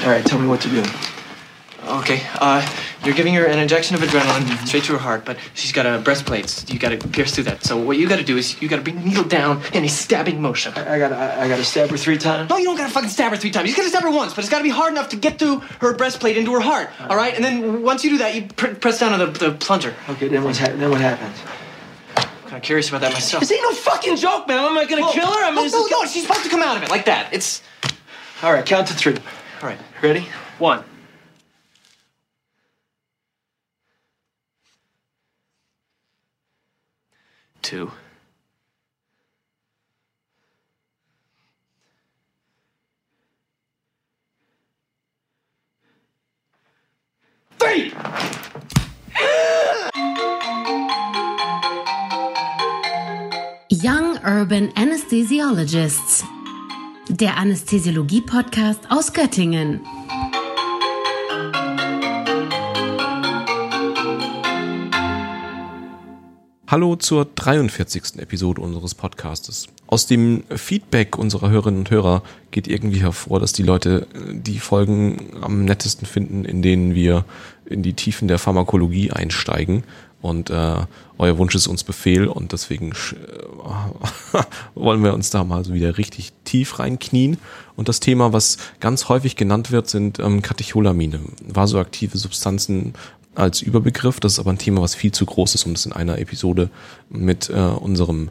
All right, tell me what to do. Okay, uh, you're giving her an injection of adrenaline straight to her heart, but she's got a breastplate. You gotta pierce through that. So what you gotta do is you gotta bring the needle down in a stabbing motion. I, I gotta, I, I gotta stab her three times. No, you don't gotta fucking stab her three times. You just gotta stab her once, but it's gotta be hard enough to get through her breastplate into her heart. All right, and then once you do that, you pr- press down on the, the plunger. Okay, then what's then what happens? I'm kind of curious about that myself. This ain't no fucking joke, man. Am I gonna kill her? I mean, no, no, no, she's supposed to come out of it like that. It's All right, count to three. All right. Ready? One. Two. Three. Young Urban Anesthesiologists. Der Anästhesiologie-Podcast aus Göttingen. Hallo zur 43. Episode unseres Podcastes. Aus dem Feedback unserer Hörerinnen und Hörer geht irgendwie hervor, dass die Leute äh, die Folgen am nettesten finden, in denen wir in die Tiefen der Pharmakologie einsteigen. Und äh, euer Wunsch ist uns Befehl und deswegen äh, wollen wir uns da mal so wieder richtig tief reinknien. Und das Thema, was ganz häufig genannt wird, sind ähm, Katecholamine, vasoaktive Substanzen als Überbegriff. Das ist aber ein Thema, was viel zu groß ist, um das in einer Episode mit äh, unserem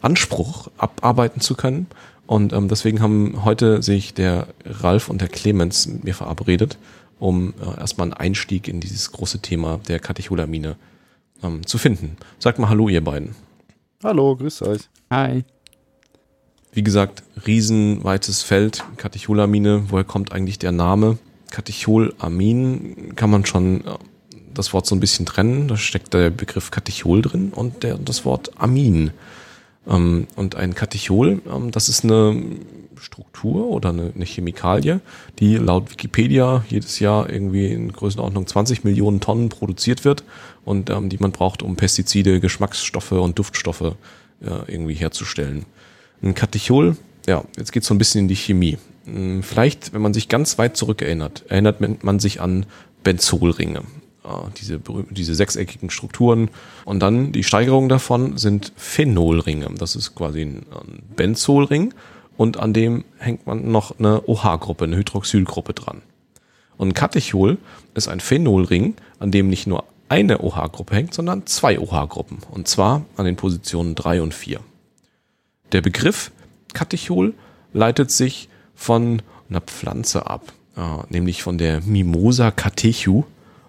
Anspruch abarbeiten zu können. Und ähm, deswegen haben heute sich der Ralf und der Clemens mit mir verabredet, um äh, erstmal einen Einstieg in dieses große Thema der Katecholamine ähm, zu finden. Sagt mal Hallo, ihr beiden. Hallo, grüß euch. Hi. Wie gesagt, riesenweites Feld, Katecholamine. Woher kommt eigentlich der Name? Katecholamin kann man schon äh, das Wort so ein bisschen trennen. Da steckt der Begriff Katechol drin und der, das Wort Amin. Ähm, und ein Katechol, ähm, das ist eine Struktur oder eine, eine Chemikalie, die laut Wikipedia jedes Jahr irgendwie in Größenordnung 20 Millionen Tonnen produziert wird und ähm, die man braucht, um Pestizide, Geschmacksstoffe und Duftstoffe äh, irgendwie herzustellen. Ein Katechol, ja, jetzt geht's so ein bisschen in die Chemie. Hm, Vielleicht, wenn man sich ganz weit zurück erinnert, erinnert man- man sich an Benzolringe. Äh, Diese, diese sechseckigen Strukturen. Und dann die Steigerung davon sind Phenolringe. Das ist quasi ein, ein Benzolring. Und an dem hängt man noch eine OH-Gruppe, eine Hydroxylgruppe dran. Und ein Katechol ist ein Phenolring, an dem nicht nur eine OH-Gruppe hängt, sondern zwei OH-Gruppen. Und zwar an den Positionen drei und vier. Der Begriff Katechol leitet sich von einer Pflanze ab, äh, nämlich von der Mimosa catechu.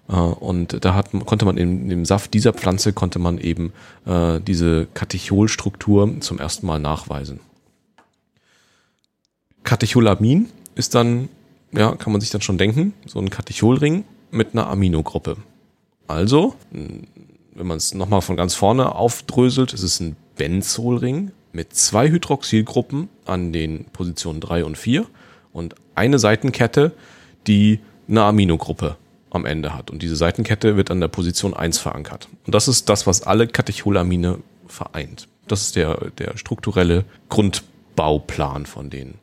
Äh, und da hat, konnte man in, dem Saft dieser Pflanze konnte man eben äh, diese Katecholstruktur zum ersten Mal nachweisen. Katecholamin ist dann, ja, kann man sich dann schon denken, so ein Katecholring mit einer Aminogruppe. Also, wenn man es nochmal von ganz vorne aufdröselt, ist es ein Benzolring mit zwei Hydroxylgruppen an den Positionen 3 und 4 und eine Seitenkette, die eine Aminogruppe am Ende hat. Und diese Seitenkette wird an der Position 1 verankert. Und das ist das, was alle Katecholamine vereint. Das ist der, der strukturelle Grundbauplan von denen.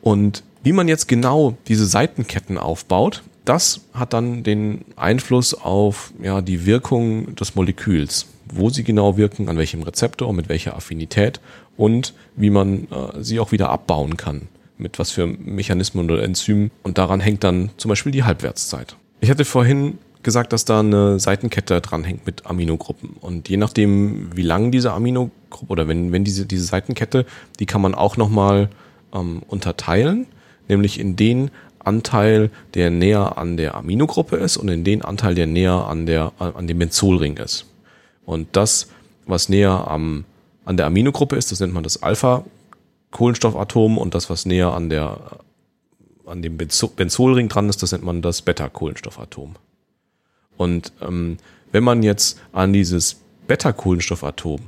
Und wie man jetzt genau diese Seitenketten aufbaut, das hat dann den Einfluss auf ja, die Wirkung des Moleküls. Wo sie genau wirken, an welchem Rezeptor, mit welcher Affinität und wie man äh, sie auch wieder abbauen kann. Mit was für Mechanismen oder Enzymen. Und daran hängt dann zum Beispiel die Halbwertszeit. Ich hatte vorhin gesagt, dass da eine Seitenkette dranhängt mit Aminogruppen. Und je nachdem, wie lang diese Aminogruppe oder wenn, wenn diese, diese Seitenkette, die kann man auch nochmal ähm, unterteilen, nämlich in den Anteil, der näher an der Aminogruppe ist und in den Anteil, der näher an, der, an dem Benzolring ist. Und das, was näher am, an der Aminogruppe ist, das nennt man das Alpha-Kohlenstoffatom und das, was näher an der an dem Benzo Benzolring dran ist, das nennt man das Beta-Kohlenstoffatom. Und ähm, wenn man jetzt an dieses Beta-Kohlenstoffatom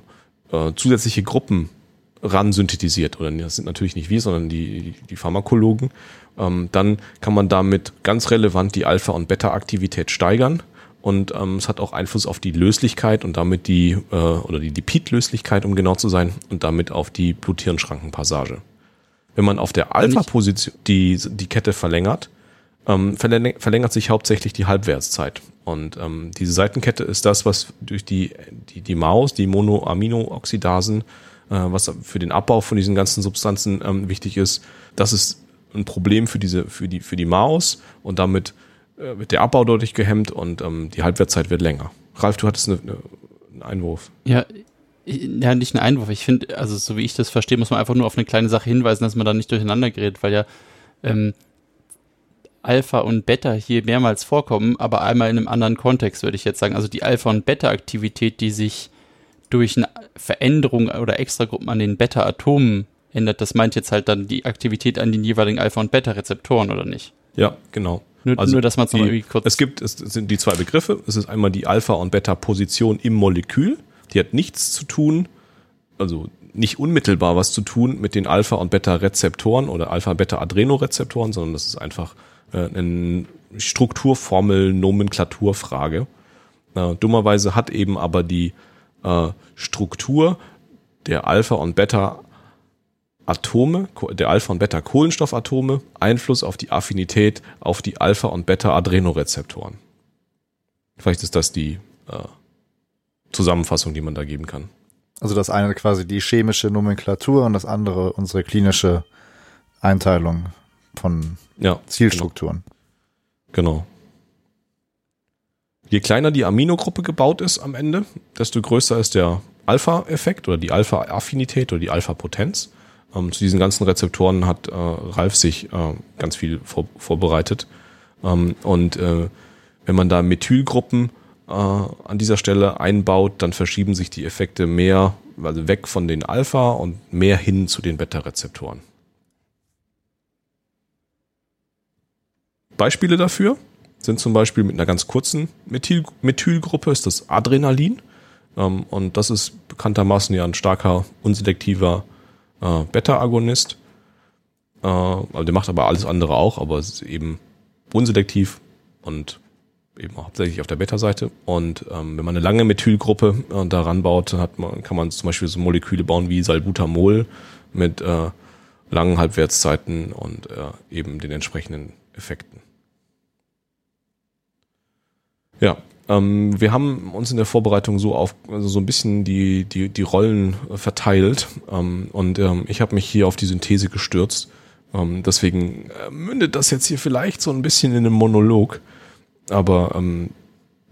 äh, zusätzliche Gruppen ran synthetisiert, oder das sind natürlich nicht wir, sondern die, die Pharmakologen, ähm, dann kann man damit ganz relevant die Alpha- und Beta-Aktivität steigern. Und ähm, es hat auch Einfluss auf die Löslichkeit und damit die, äh, oder die Lipidlöslichkeit, um genau zu sein, und damit auf die Blut-Hirn-Schrankenpassage. Wenn man auf der Alpha-Position die, die Kette verlängert, ähm, verläng verlängert sich hauptsächlich die Halbwertszeit. Und ähm, diese Seitenkette ist das, was durch die, die, die Maus, die Monoaminooxidasen, äh, was für den Abbau von diesen ganzen Substanzen ähm, wichtig ist. Das ist ein Problem für diese, für die, für die Maus und damit äh, wird der Abbau deutlich gehemmt und ähm, die Halbwertszeit wird länger. Ralf, du hattest eine, eine, einen Einwurf. Ja, ja, nicht ein Einwurf. Ich finde, also so wie ich das verstehe, muss man einfach nur auf eine kleine Sache hinweisen, dass man da nicht durcheinander gerät, weil ja ähm, Alpha und Beta hier mehrmals vorkommen, aber einmal in einem anderen Kontext, würde ich jetzt sagen. Also die Alpha- und Beta-Aktivität, die sich durch eine Veränderung oder Extragruppen an den Beta-Atomen ändert, das meint jetzt halt dann die Aktivität an den jeweiligen Alpha- und Beta-Rezeptoren, oder nicht? Ja, genau. Nur, Also nur dass man es irgendwie kurz. Es gibt, es sind die zwei Begriffe. Es ist einmal die Alpha- und Beta-Position im Molekül. Die hat nichts zu tun, also nicht unmittelbar was zu tun mit den Alpha- und Beta-Rezeptoren oder Alpha-Beta-Adrenorezeptoren, sondern das ist einfach äh, eine Strukturformel, Nomenklaturfrage. Äh, dummerweise hat eben aber die äh, Struktur der Alpha- und Beta- Atome, Ko- der Alpha- und Beta-Kohlenstoffatome Einfluss auf die Affinität auf die Alpha- und Beta-Adrenorezeptoren. Vielleicht ist das die äh, Zusammenfassung, die man da geben kann. Also das eine quasi die chemische Nomenklatur und das andere unsere klinische Einteilung von Ja, Zielstrukturen. genau. Je kleiner die Aminogruppe gebaut ist am Ende, desto größer ist der Alpha-Effekt oder die Alpha-Affinität oder die Alpha-Potenz. Ähm, zu diesen ganzen Rezeptoren hat äh, Ralf sich äh, ganz viel vor, vorbereitet. Ähm, und äh, wenn man da Methylgruppen äh, an dieser Stelle einbaut, dann verschieben sich die Effekte mehr, also weg von den Alpha und mehr hin zu den Beta-Rezeptoren. Beispiele dafür sind zum Beispiel mit einer ganz kurzen Methyl Methylgruppe ist das Adrenalin. Ähm, und das ist bekanntermaßen ja ein starker, unselektiver äh, Beta-Agonist. Äh, also der macht aber alles andere auch, aber es ist eben unselektiv und eben hauptsächlich auf der Beta-Seite. Und ähm, wenn man eine lange Methylgruppe äh, daran baut, hat man, kann man zum Beispiel so Moleküle bauen wie Salbutamol mit äh, langen Halbwertszeiten und äh, eben den entsprechenden Effekten. Ja, ähm, wir haben uns in der Vorbereitung so auf also so ein bisschen die die die Rollen verteilt ähm, und ähm, ich habe mich hier auf die Synthese gestürzt. Ähm, deswegen äh, mündet das jetzt hier vielleicht so ein bisschen in einem Monolog, aber ähm,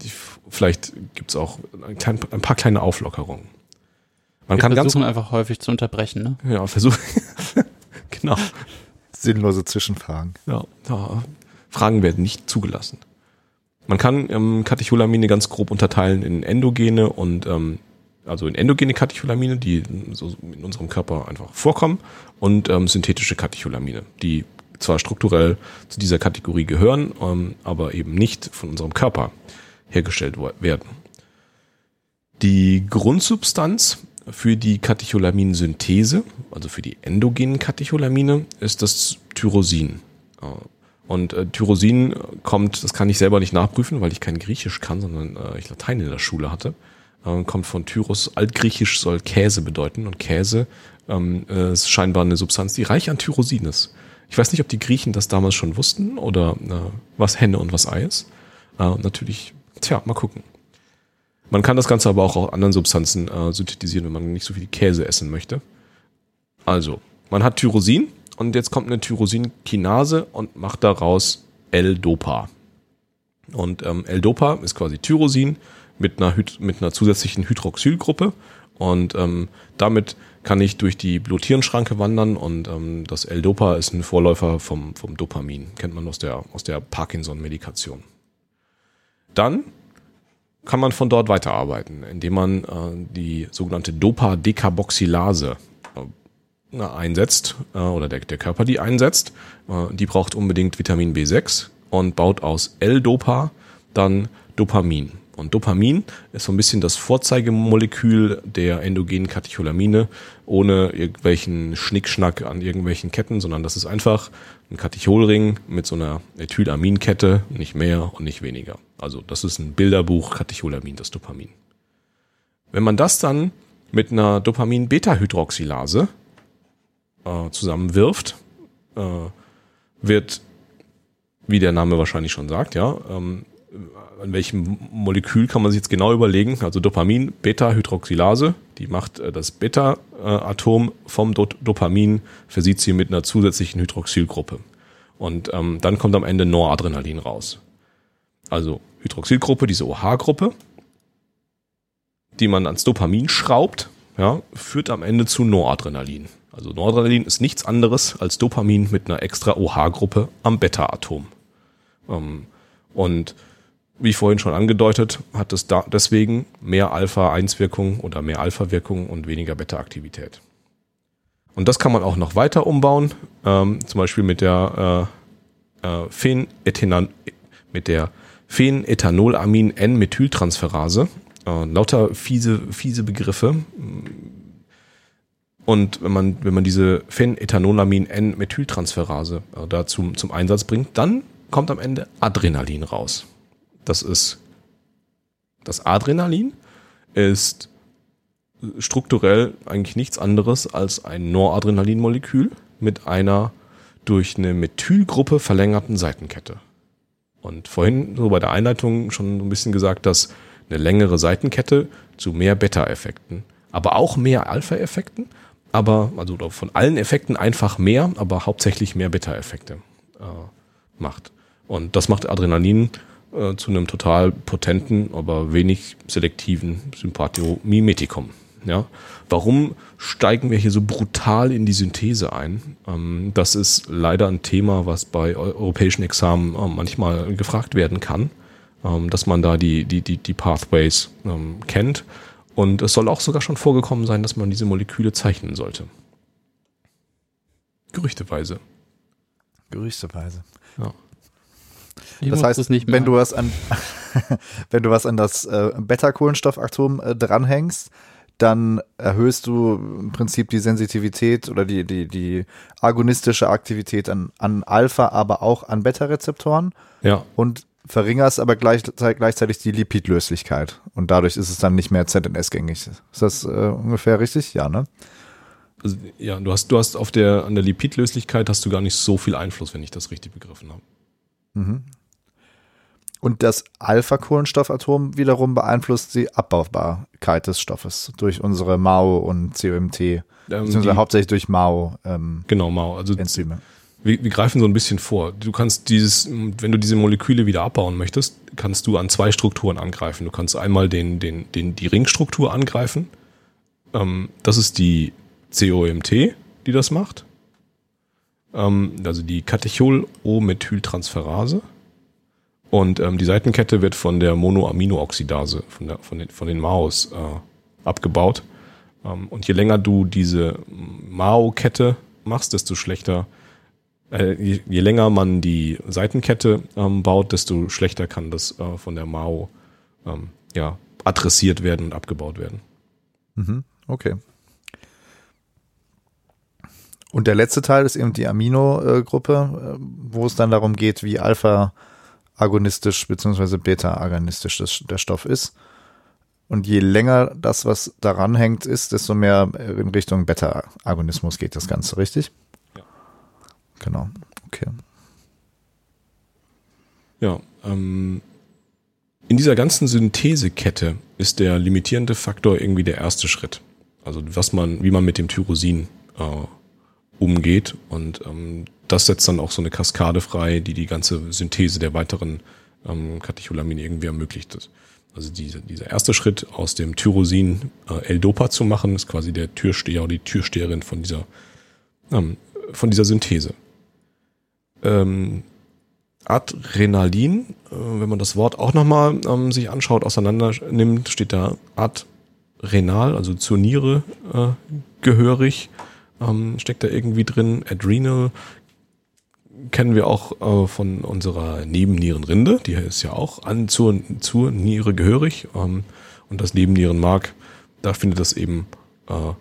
die, vielleicht gibt's auch ein, klein, ein paar kleine Auflockerungen. Man wir kann ganz versuchen einfach häufig zu unterbrechen, ne? ja versuchen genau Sinnlose Zwischenfragen. Ja, da, Fragen werden nicht zugelassen. Man kann ähm, Katecholamine ganz grob unterteilen in endogene und ähm, also in endogene Katecholamine, die so in unserem Körper einfach vorkommen, und ähm, synthetische Katecholamine, die zwar strukturell zu dieser Kategorie gehören, ähm, aber eben nicht von unserem Körper hergestellt werden. Die Grundsubstanz für die Katecholaminsynthese, also für die endogenen Katecholamine, ist das Tyrosin. Äh, Und äh, Tyrosin kommt, das kann ich selber nicht nachprüfen, weil ich kein Griechisch kann, sondern äh, ich Latein in der Schule hatte. Äh, kommt von Tyros, altgriechisch soll Käse bedeuten und Käse ähm, äh, ist scheinbar eine Substanz, die reich an Tyrosin ist. Ich weiß nicht, ob die Griechen das damals schon wussten oder äh, was Henne und was Ei ist. Äh, natürlich, tja, mal gucken. Man kann das Ganze aber auch aus anderen Substanzen äh, synthetisieren, wenn man nicht so viel Käse essen möchte. Also, man hat Tyrosin und jetzt kommt eine Tyrosinkinase und macht daraus L-Dopa. Und ähm, L-Dopa ist quasi Tyrosin mit einer, mit einer zusätzlichen Hydroxylgruppe und ähm, damit kann ich durch die Bluthirnschranke wandern und ähm, das L-Dopa ist ein Vorläufer vom, vom Dopamin, kennt man aus der, aus der Parkinson-Medikation. Dann kann man von dort weiterarbeiten, indem man äh, die sogenannte Dopa-Decarboxylase äh, einsetzt äh, oder der, der Körper die einsetzt. Äh, die braucht unbedingt Vitamin B6 und baut aus L-Dopa dann Dopamin. Und Dopamin ist so ein bisschen das Vorzeigemolekül der endogenen Katecholamine, ohne irgendwelchen Schnickschnack an irgendwelchen Ketten, sondern das ist einfach ein Katecholring mit so einer Ethylamine-Kette, nicht mehr und nicht weniger. Also das ist ein Bilderbuch Katecholamin, das Dopamin. Wenn man das dann mit einer wie der Name wahrscheinlich schon sagt, ja, ähm, an welchem Molekül kann man sich jetzt genau überlegen? Also Dopamin, Beta-Hydroxylase, die macht äh, das Beta-Atom vom Do Dopamin, versieht sie mit einer zusätzlichen Hydroxylgruppe. Und ähm, dann kommt am Ende Noradrenalin raus. Also Hydroxylgruppe, diese OH-Gruppe, die man ans Dopamin schraubt, ja, führt am Ende zu Noradrenalin. Also Noradrenalin ist nichts anderes als Dopamin mit einer extra OH-Gruppe am Beta-Atom. Ähm, und wie vorhin schon angedeutet, hat es da deswegen mehr Alpha-1-Wirkung oder mehr Alpha-Wirkung und weniger Beta-Aktivität. Und das kann man auch noch weiter umbauen, ähm, zum Beispiel mit der äh, äh, Phenethanan mit der Phenethanolamin-N-Methyltransferase. Äh, lauter fiese, fiese Begriffe. Und wenn man, wenn man diese Phenethanolamin-N-Methyltransferase äh, da zum, zum Einsatz bringt, dann kommt am Ende Adrenalin raus. Das ist das Adrenalin ist strukturell eigentlich nichts anderes als ein Noradrenalinmolekül mit einer durch eine Methylgruppe verlängerten Seitenkette. Und vorhin so bei der Einleitung schon ein bisschen gesagt, dass eine längere Seitenkette zu mehr Beta-Effekten, aber auch mehr Alpha-Effekten, aber also von allen Effekten einfach mehr, aber hauptsächlich mehr Beta-Effekte äh, macht. Und das macht Adrenalin äh, zu einem total potenten, aber wenig selektiven Sympathomimetikum. Ja, warum steigen wir hier so brutal in die Synthese ein? Ähm, das ist leider ein Thema, was bei europäischen Examen äh, manchmal gefragt werden kann, ähm, dass man da die, die, die, die Pathways ähm, kennt. Und es soll auch sogar schon vorgekommen sein, dass man diese Moleküle zeichnen sollte. Gerüchteweise. Gerüchteweise. Ja. Ich das heißt, das nicht wenn machen. du was an wenn du was an das äh, Beta-Kohlenstoffatom äh, dranhängst, dann erhöhst du im Prinzip die Sensitivität oder die, die, die agonistische Aktivität an, an Alpha, aber auch an Beta-Rezeptoren Ja, und verringerst aber gleich, gleichzeitig die Lipidlöslichkeit. Und dadurch ist es dann nicht mehr ZNS-gängig. Ist das äh, ungefähr richtig? Ja, ne? also, ja, du hast, du hast auf der, an der Lipidlöslichkeit hast du gar nicht so viel Einfluss, wenn ich das richtig begriffen habe. Und das Alpha-Kohlenstoffatom wiederum beeinflusst die Abbaubarkeit des Stoffes durch unsere MAO und COMT, beziehungsweise die- hauptsächlich durch MAO-Enzyme. Genau, Mao. Also wir, wir greifen so ein bisschen vor. Du kannst dieses, wenn du diese Moleküle wieder abbauen möchtest, kannst du an zwei Strukturen angreifen. Du kannst einmal den, den, den, die Ringstruktur angreifen. Ähm, das ist die COMT, die das macht. Ähm, also die Catechol-O-Methyltransferase. Und ähm, die Seitenkette wird von der Monoaminooxidase, von, der, von, den, von den MAOs äh, abgebaut. Ähm, und je länger du diese MAO-Kette machst, desto schlechter äh, je, je länger man die Seitenkette ähm, baut, desto schlechter kann das äh, von der Mao ähm, ja, adressiert werden und abgebaut werden. Mhm, okay. Und der letzte Teil ist eben die Amino-Gruppe, äh, wo es dann darum geht, wie Alpha-agonistisch bzw. Beta-agonistisch der Stoff ist. Und je länger das, was daran hängt, ist, desto mehr in Richtung Beta-Agonismus geht das Ganze, richtig? Ja. Genau. Okay. Ja, ähm, in dieser ganzen Synthesekette ist der limitierende Faktor irgendwie der erste Schritt. Also was man, wie man mit dem Tyrosin äh, umgeht und ähm, das setzt dann auch so eine Kaskade frei, die die ganze Synthese der weiteren ähm, Katecholamine irgendwie ermöglicht. Also diese, dieser erste Schritt aus dem Tyrosin äh, L-Dopa zu machen, ist quasi der Türsteher oder die Türsteherin von dieser ähm, von dieser Synthese. Ähm, Adrenalin, äh, wenn man das Wort auch nochmal ähm, sich anschaut, auseinander nimmt, steht da adrenal, also zur Niere äh, gehörig, ähm, steckt da irgendwie drin. Adrenal kennen wir auch äh, von unserer Nebennierenrinde, die ist ja auch an zur, zur Niere gehörig. Ähm, und das Nebennierenmark, da findet das eben äh,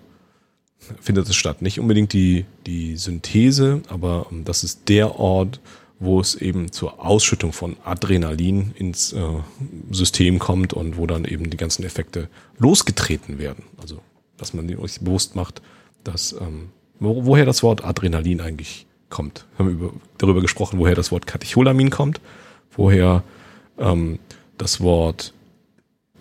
findet es statt. Nicht unbedingt die, die Synthese, aber ähm, das ist der Ort, wo es eben zur Ausschüttung von Adrenalin ins äh, System kommt und wo dann eben die ganzen Effekte losgetreten werden. Also, dass man sich bewusst macht, dass ähm, wo, woher das Wort Adrenalin eigentlich kommt. Wir haben über, darüber gesprochen, woher das Wort Katecholamin kommt, woher ähm, das Wort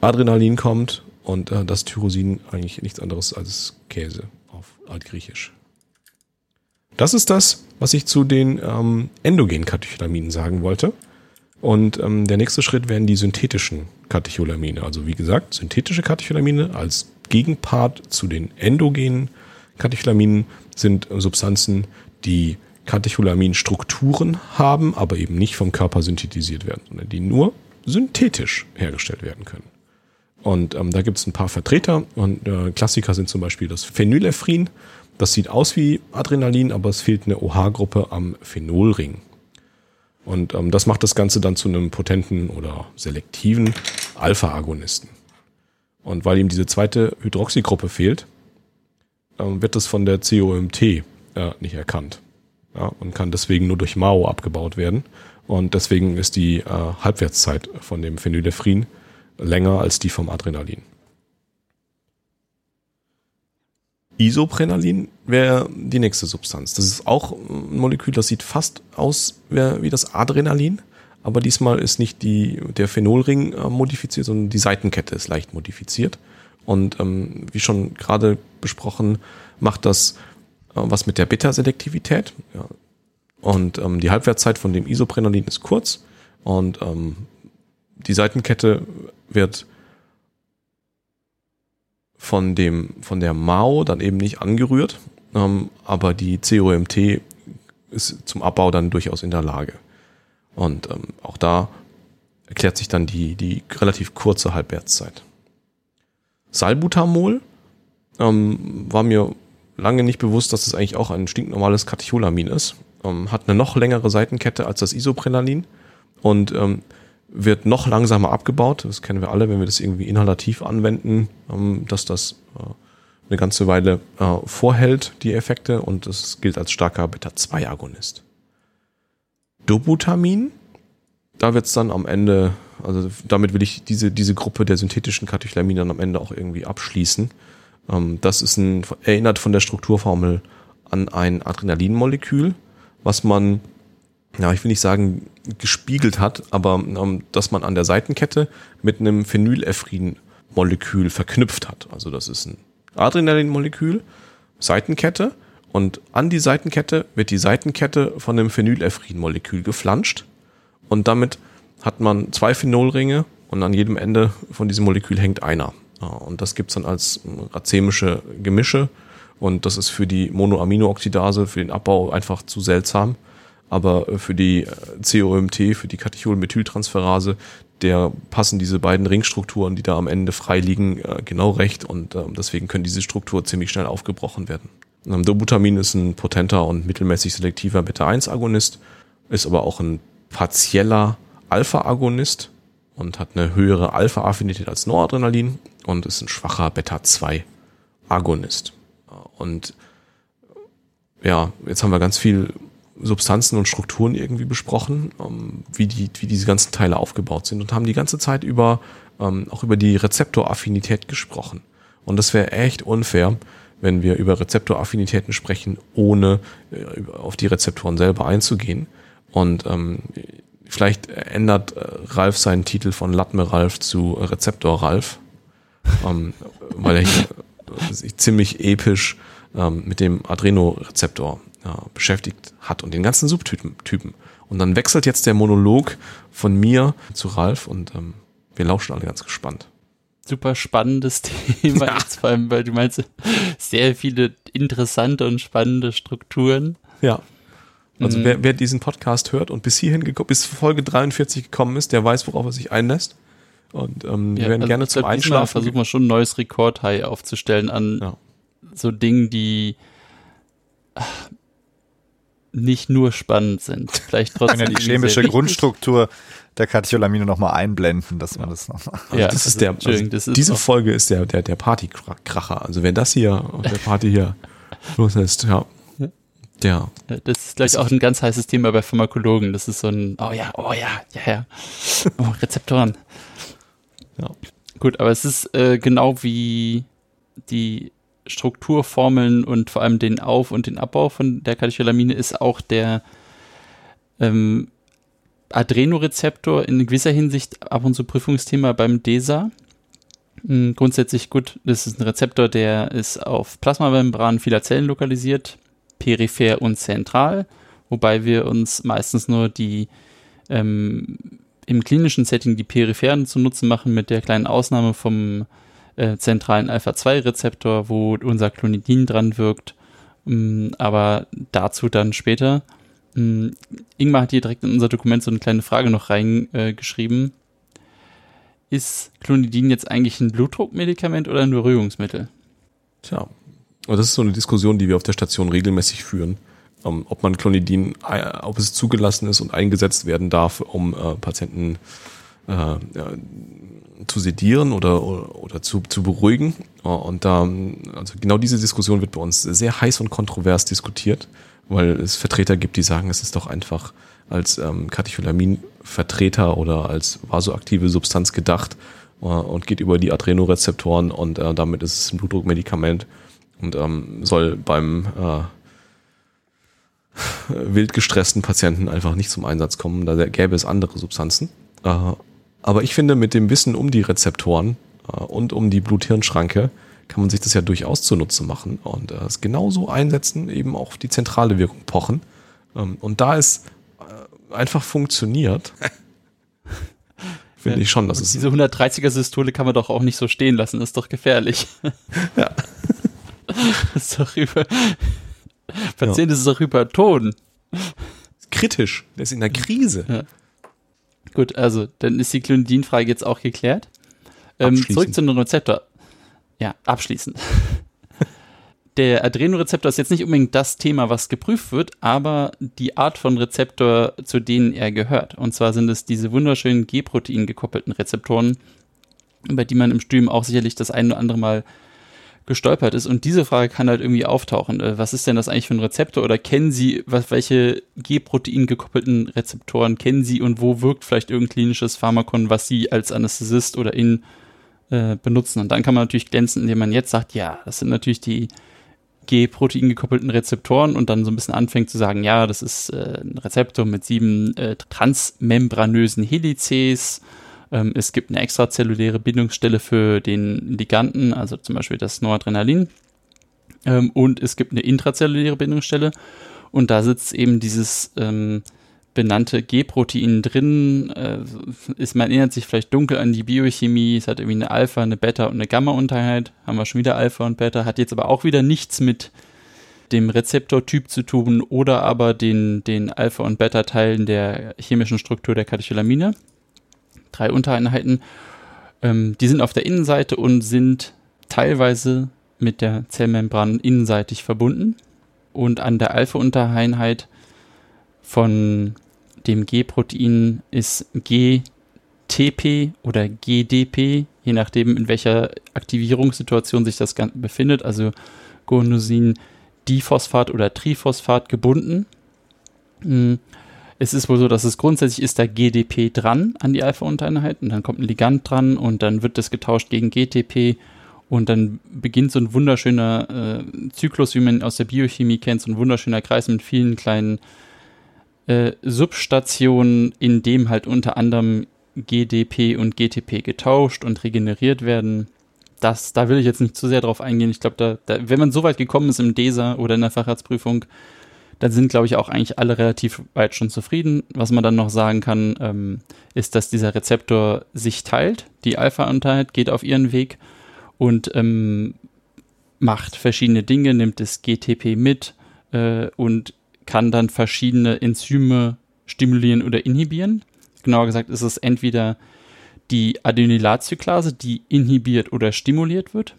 Adrenalin kommt und äh, das Tyrosin eigentlich nichts anderes als Käse auf Altgriechisch. Das ist das, was ich zu den ähm, endogenen Katecholaminen sagen wollte. Und ähm, der nächste Schritt wären die synthetischen Katecholamine. Also wie gesagt, synthetische Katecholamine als Gegenpart zu den endogenen Katecholaminen sind Substanzen, die Katecholaminstrukturen haben, aber eben nicht vom Körper synthetisiert werden, sondern die nur synthetisch hergestellt werden können. Und ähm, da gibt es ein paar Vertreter und äh, Klassiker sind zum Beispiel das Phenylephrin. Das sieht aus wie Adrenalin, aber es fehlt eine OH-Gruppe am Phenolring. Und ähm, das macht das Ganze dann zu einem potenten oder selektiven Alpha-Agonisten. Und weil ihm diese zweite Hydroxygruppe fehlt, ähm, wird das von der COMT äh, nicht erkannt. Ja, und kann deswegen nur durch MAO abgebaut werden. Und deswegen ist die äh, Halbwertszeit von dem Phenylephrin länger als die vom Adrenalin. Isoprenalin wäre die nächste Substanz. Das ist auch ein Molekül, das sieht fast aus wie das Adrenalin, aber diesmal ist nicht die, der Phenolring äh, modifiziert, sondern die Seitenkette ist leicht modifiziert. Und ähm, wie schon gerade besprochen, macht das was mit der Beta-Selektivität. Ja. Und ähm, die Halbwertszeit von dem Isoprenalin ist kurz und ähm, die Seitenkette wird von dem, von der Mao dann eben nicht angerührt, ähm, aber die COMT ist zum Abbau dann durchaus in der Lage. Und ähm, auch da erklärt sich dann die, die relativ kurze Halbwertszeit. Salbutamol ähm, war mir lange nicht bewusst, dass es eigentlich auch ein stinknormales Katecholamin ist. Ähm, hat eine noch längere Seitenkette als das Isoprenalin und ähm, wird noch langsamer abgebaut. Das kennen wir alle, wenn wir das irgendwie inhalativ anwenden, ähm, dass das äh, eine ganze Weile äh, vorhält, die Effekte, und das gilt als starker Beta-2-Agonist. Dobutamin, da wird es dann am Ende, also damit will ich diese, diese Gruppe der synthetischen Katecholamine dann am Ende auch irgendwie abschließen. Ähm, das ist ein, erinnert von der Strukturformel an ein Adrenalinmolekül, was man ja, ich will nicht sagen, gespiegelt hat, aber ähm, dass man an der Seitenkette mit einem Phenylephrin-Molekül verknüpft hat. Also das ist ein Adrenalin-Molekül, Seitenkette und an die Seitenkette wird die Seitenkette von einem Phenylephrin-Molekül geflanscht und damit hat man zwei Phenolringe und an jedem Ende von diesem Molekül hängt einer. Und das gibt's dann als racemische Gemische. Und das ist für die Monoaminooxidase, für den Abbau einfach zu seltsam. Aber äh, für die äh, COMT, für die Katecholmethyltransferase, der passen diese beiden Ringstrukturen, die da am Ende frei liegen, äh, genau recht. Und ähm, deswegen können diese Struktur ziemlich schnell aufgebrochen werden. Dobutamin ist ein potenter und mittelmäßig selektiver Beta-1-Agonist, ist aber auch ein partieller Alpha-Agonist und hat eine höhere Alpha-Affinität als Noradrenalin und ist ein schwacher Beta-2-Agonist. Und ja, jetzt haben wir ganz viel Substanzen und Strukturen irgendwie besprochen, ähm, wie, die, wie diese ganzen Teile aufgebaut sind und haben die ganze Zeit über ähm, auch über die Rezeptoraffinität gesprochen. Und das wäre echt unfair, wenn wir über Rezeptoraffinitäten sprechen, ohne äh, auf die Rezeptoren selber einzugehen. Und ähm, vielleicht ändert äh, Ralf seinen Titel von Latme Ralf zu Rezeptor Ralf, ähm, weil er hier äh, ziemlich episch ähm, mit dem Adrenorezeptor ja, beschäftigt hat und den ganzen Subtypen. Typen. Und dann wechselt jetzt der Monolog von mir zu Ralf und ähm, wir lauschen alle ganz gespannt. Super spannendes Thema, ja. jetzt vor allem, weil du meinst, sehr viele interessante und spannende Strukturen. Ja. Also mhm. wer, wer diesen Podcast hört und bis hierhin gekommen, bis Folge 43 gekommen ist, der weiß, worauf er sich einlässt. Und ähm, ja, wir werden also gerne zum Einschlafen. Versuchen wir schon ein neues Rekordhigh aufzustellen an ja. so Dingen, die nicht nur spannend sind. Vielleicht trotzdem. ja die chemische Grundstruktur der Katecholamine nochmal einblenden, dass man das nochmal. Also ja, das ist der, also das ist diese Folge ist der, der, der Partykracher. Also wenn das hier auf der Party hier los ist, ja. Ja. Das ist gleich auch ein ganz heißes Thema bei Pharmakologen. Das ist so ein, oh ja, oh ja, ja, ja. Oh, Rezeptoren. Ja. Gut, aber es ist äh, genau wie die Strukturformeln und vor allem den Auf- und den Abbau von der Katecholamine ist auch der ähm, Adrenorezeptor in gewisser Hinsicht ab und zu Prüfungsthema beim DESA. Hm, grundsätzlich gut, das ist ein Rezeptor, der ist auf Plasmamembranen vieler Zellen lokalisiert, peripher und zentral, wobei wir uns meistens nur die ähm, im klinischen Setting die peripheren zu nutzen machen, mit der kleinen Ausnahme vom äh, zentralen Alpha-2-Rezeptor, wo unser Clonidin dran wirkt. Ähm, aber dazu dann später. Ähm, Ingmar hat hier direkt in unser Dokument so eine kleine Frage noch reingeschrieben. Ist Clonidin jetzt eigentlich ein Blutdruckmedikament oder ein Beruhigungsmittel? Tja, und das ist so eine Diskussion, die wir auf der Station regelmäßig führen. Ähm, ob man Clonidin, äh, ob es zugelassen ist und eingesetzt werden darf, um äh, Patienten äh, ja, zu sedieren oder, oder, oder zu, zu beruhigen. Und da, also genau diese Diskussion wird bei uns sehr heiß und kontrovers diskutiert, weil es Vertreter gibt, die sagen, es ist doch einfach als ähm, Katecholamin-Vertreter oder als vasoaktive Substanz gedacht äh, und geht über die Adrenorezeptoren und äh, damit ist es ein Blutdruckmedikament und ähm, soll beim äh, wild gestressten Patienten einfach nicht zum Einsatz kommen. Da gäbe es andere Substanzen. Äh, aber ich finde, mit dem Wissen um die Rezeptoren äh, und um die Blut-Hirn-Schranke kann man sich das ja durchaus zunutze machen und äh, es genauso einsetzen, eben auch auf die zentrale Wirkung pochen. Ähm, und da es einfach funktioniert, finde ja, ich schon, dass es. Diese 130er Systole kann man doch auch nicht so stehen lassen, ist doch gefährlich. Ja. das ist doch über. Patient ja. ist doch Hyperton. Kritisch, der ist in der Krise. Ja. Gut, also, dann ist die Clonidin-Frage jetzt auch geklärt. Ähm, zurück zu dem Rezeptor. Ja, abschließend. Der Adrenorezeptor ist jetzt nicht unbedingt das Thema, was geprüft wird, aber die Art von Rezeptor, zu denen er gehört. Und zwar sind es diese wunderschönen G-Protein gekoppelten Rezeptoren, über die man im Studium auch sicherlich das ein oder andere Mal gestolpert ist. Und diese Frage kann halt irgendwie auftauchen. Äh, was ist denn das eigentlich für ein Rezeptor? Oder kennen Sie, was, welche G-Protein gekoppelten Rezeptoren kennen Sie und wo wirkt vielleicht irgendein klinisches Pharmakon, was Sie als Anästhesist oder in äh, benutzen? Und dann kann man natürlich glänzen, indem man jetzt sagt, ja, das sind natürlich die G-Protein gekoppelten Rezeptoren und dann so ein bisschen anfängt zu sagen, ja, das ist äh, ein Rezeptor mit sieben äh, transmembranösen Helices ähm, es gibt eine extrazelluläre Bindungsstelle für den Liganden, also zum Beispiel das Noradrenalin. Ähm, und es gibt eine intrazelluläre Bindungsstelle. Und da sitzt eben dieses ähm, benannte G-Protein drin. Äh, ist, man erinnert sich vielleicht dunkel an die Biochemie. Es hat irgendwie eine Alpha, eine Beta und eine Gamma-Unterheit. Haben wir schon wieder Alpha und Beta. Hat jetzt aber auch wieder nichts mit dem Rezeptortyp zu tun oder aber den, den Alpha- und Beta-Teilen der chemischen Struktur der Katecholamine drei Untereinheiten. Ähm, die sind auf der Innenseite und sind teilweise mit der Zellmembran innenseitig verbunden. Und an der Alpha-Untereinheit von dem G-Protein ist GTP oder GDP, je nachdem in welcher Aktivierungssituation sich das Ganze befindet, also Guanosin Diphosphat oder Triphosphat gebunden. Hm. Es ist wohl so, dass es grundsätzlich ist da GDP dran an die Alpha-Untereinheit und dann kommt ein Ligand dran und dann wird das getauscht gegen GTP und dann beginnt so ein wunderschöner äh, Zyklus, wie man aus der Biochemie kennt, so ein wunderschöner Kreis mit vielen kleinen äh, Substationen, in dem halt unter anderem GDP und GTP getauscht und regeneriert werden. Das, da will ich jetzt nicht zu sehr drauf eingehen. Ich glaube, da, da, wenn man so weit gekommen ist im DESA oder in der Facharztprüfung, dann sind, glaube ich, auch eigentlich alle relativ weit schon zufrieden. Was man dann noch sagen kann, ähm, ist, dass dieser Rezeptor sich teilt. Die Alpha-Unterheit geht auf ihren Weg und ähm, macht verschiedene Dinge, nimmt das GTP mit äh, und kann dann verschiedene Enzyme stimulieren oder inhibieren. Genauer gesagt ist es entweder die Adenylatzyklase, die inhibiert oder stimuliert wird.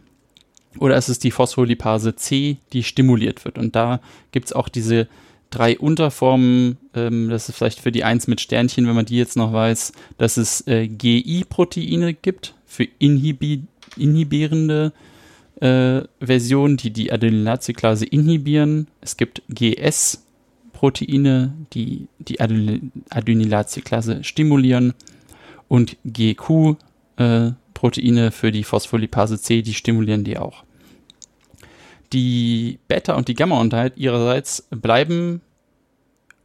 Oder ist es die Phospholipase C, die stimuliert wird? Und da gibt es auch diese drei Unterformen, ähm, das ist vielleicht für die Eins mit Sternchen, wenn man die jetzt noch weiß, dass es äh, GI-Proteine gibt für inhibi inhibierende äh, Versionen, die die Adenylatzyklase inhibieren. Es gibt GS-Proteine, die die Adenylatzyklase stimulieren und GQ-Proteine äh, für die Phospholipase C, die stimulieren die auch. Die Beta- und die Gamma-Unterheit ihrerseits bleiben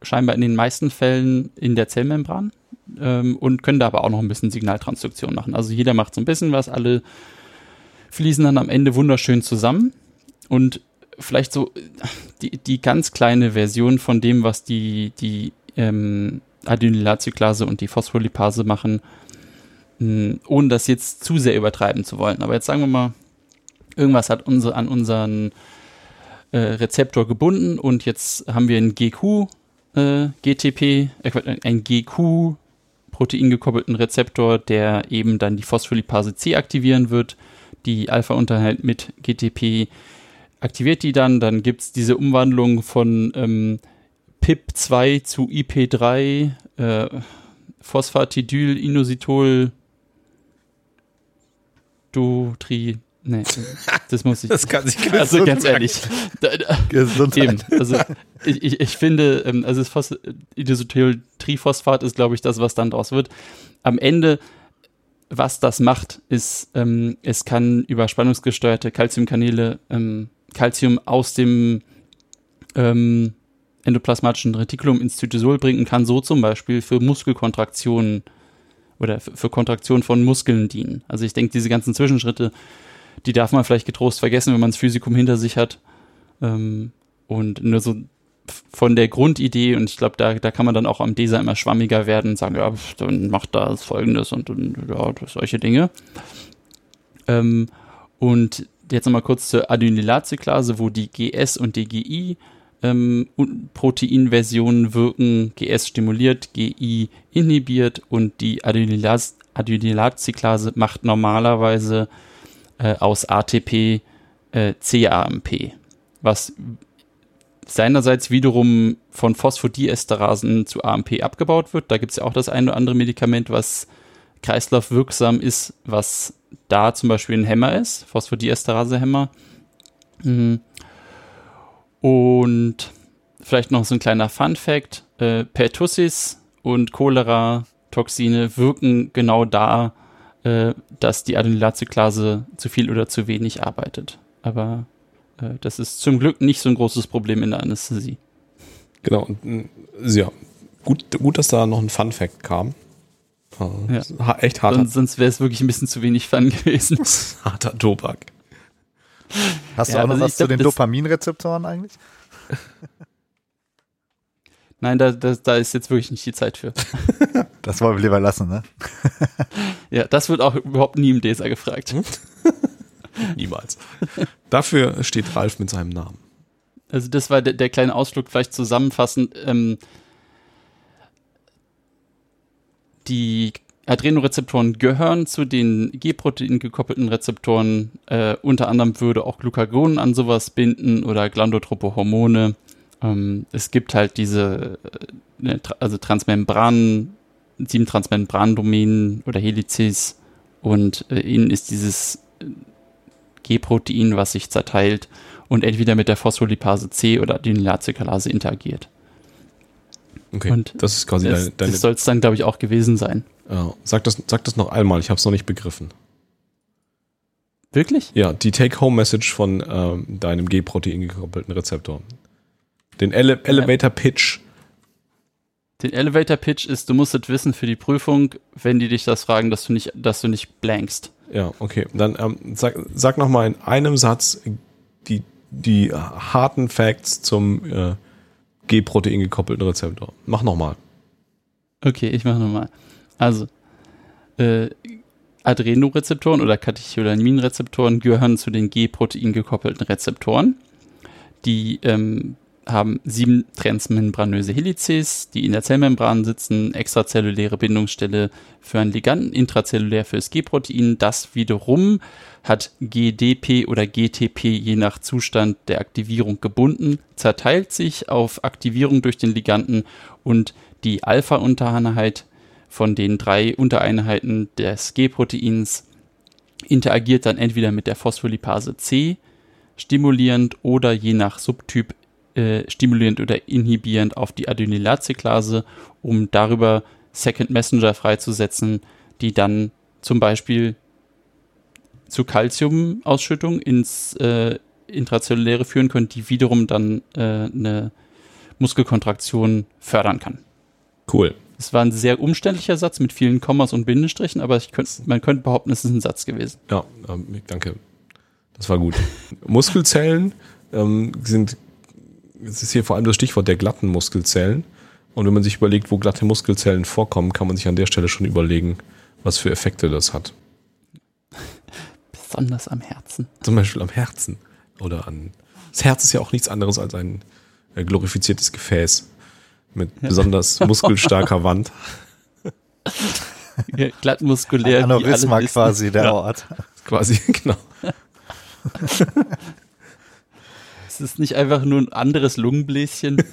scheinbar in den meisten Fällen in der Zellmembran ähm, und können da aber auch noch ein bisschen Signaltransduktion machen. Also jeder macht so ein bisschen was, alle fließen dann am Ende wunderschön zusammen und vielleicht so die, die ganz kleine Version von dem, was die, die ähm, Adenylatzyklase und die Phospholipase machen, mh, ohne das jetzt zu sehr übertreiben zu wollen. Aber jetzt sagen wir mal, irgendwas hat unsere, an unseren äh, Rezeptor gebunden und jetzt haben wir einen GQ äh, GTP, äh, ein GQ Protein gekoppelten Rezeptor, der eben dann die Phospholipase C aktivieren wird. Die Alpha-Unterheit mit GTP aktiviert die dann. Dann gibt es diese Umwandlung von ähm, PIP2 zu IP3, äh, Phosphatidyl, Inositol, Dotri, Nee, das muss ich. Das kann sich Also Hund ganz merken. ehrlich. Gesundheit. eben. Also ich, ich, ich finde, ähm, also das Phos Inositol-Triphosphat ist, glaube ich, das, was dann draus wird. Am Ende, was das macht, ist, ähm, es kann über spannungsgesteuerte Calciumkanäle ähm, Calcium aus dem ähm, endoplasmatischen Retikulum ins Zytosol bringen, kann so zum Beispiel für Muskelkontraktionen oder für, für Kontraktion von Muskeln dienen. Also ich denke, diese ganzen Zwischenschritte, die darf man vielleicht getrost vergessen, wenn man das Physikum hinter sich hat. Ähm, und nur so von der Grundidee, und ich glaube, da, da kann man dann auch am DESA immer schwammiger werden und sagen, ja, dann macht das folgendes und, und ja, solche Dinge. Ähm, und jetzt nochmal kurz zur Adenylatzyklase, wo die GS und die GI ähm, Proteinversionen wirken. GS stimuliert, GI inhibiert und die Adenylatzyklase macht normalerweise äh, aus ATP äh, CAMP, was seinerseits wiederum von Phosphodiesterasen zu AMP abgebaut wird. Da gibt es ja auch das eine oder andere Medikament, was kreislaufwirksam ist, was da zum Beispiel ein Hämmer ist, Phosphodiesterase-Hämmer. Mhm. Und vielleicht noch so ein kleiner Fun-Fact: äh, Pertussis und Cholera-Toxine wirken genau da, äh, dass die Adenylatzyklase zu viel oder zu wenig arbeitet. Aber äh, das ist zum Glück nicht so ein großes Problem in der Anästhesie. Genau, und mh, ja, gut, gut, dass da noch ein Fun Fact kam. Äh, Ja. Echt harter, Sonst, sonst wäre es wirklich ein bisschen zu wenig Fun gewesen. harter Tobak. Hast du Ja, auch noch also was zu glaub, den Dopaminrezeptoren eigentlich? Nein, da, da, da ist jetzt wirklich nicht die Zeit für. Das wollen wir lieber lassen, ne? Ja, das wird auch überhaupt nie im DESA gefragt. Niemals. Dafür steht Ralf mit seinem Namen. Also das war der, der kleine Ausflug, vielleicht zusammenfassend. Ähm, die Adrenorezeptoren gehören zu den G-Protein gekoppelten Rezeptoren. Äh, unter anderem würde auch Glucagon an sowas binden oder glandotrope Hormone. Ähm, es gibt halt diese, äh, also Transmembran, sieben Transmembran-Domänen oder Helices und äh, ihnen ist dieses äh, G-Protein, was sich zerteilt und entweder mit der Phospholipase C oder Adenylatzyklase interagiert. Okay, Und das ist quasi Das, deine, deine das soll es dann, glaube ich, auch gewesen sein. ja, sag, das, sag das noch einmal, ich habe es noch nicht begriffen. Wirklich? Ja, die Take-Home-Message von ähm, deinem G-Protein gekoppelten Rezeptor. Den Ele Elevator Pitch. Den Elevator Pitch ist, du musst es wissen für die Prüfung, wenn die dich das fragen, dass du nicht, dass du nicht blankst. Ja, okay. Dann ähm, sag, sag noch mal in einem Satz die, die harten Facts zum äh, G-Protein gekoppelten Rezeptor. Mach noch mal. Okay, ich mache nochmal. Also, äh, Adrenorezeptoren oder Katecholaminrezeptoren gehören zu den G-Protein gekoppelten Rezeptoren. Die ähm, haben sieben transmembranöse Helices, die in der Zellmembran sitzen, extrazelluläre Bindungsstelle für einen Liganden, intrazellulär fürs G-Protein. Das wiederum hat GDP oder GTP je nach Zustand der Aktivierung gebunden, zerteilt sich auf Aktivierung durch den Liganden und die Alpha-Untereinheit von den drei Untereinheiten des G-Proteins interagiert dann entweder mit der Phospholipase C stimulierend oder je nach Subtyp äh, stimulierend oder inhibierend auf die Adenylatzyklase, um darüber Second Messenger freizusetzen, die dann zum Beispiel zu Calciumausschüttung ins, äh, intrazelluläre führen können, die wiederum dann äh, eine Muskelkontraktion fördern kann. Cool. Es war ein sehr umständlicher Satz mit vielen Kommas und Bindestrichen, aber könnt, man könnte behaupten, es ist ein Satz gewesen. Ja, ähm, danke. Das war gut. Muskelzellen ähm, sind, es ist hier vor allem das Stichwort der glatten Muskelzellen. Und wenn man sich überlegt, wo glatte Muskelzellen vorkommen, kann man sich an der Stelle schon überlegen, was für Effekte das hat. Besonders am Herzen. Zum Beispiel am Herzen. Oder an. Das Herz ist ja auch nichts anderes als ein äh, glorifiziertes Gefäß mit besonders muskelstarker Wand. Ja, glatt muskulär. Ein wie alle Aneurysma quasi der Ja. Ort. Quasi, genau. Es ist nicht einfach nur ein anderes Lungenbläschen.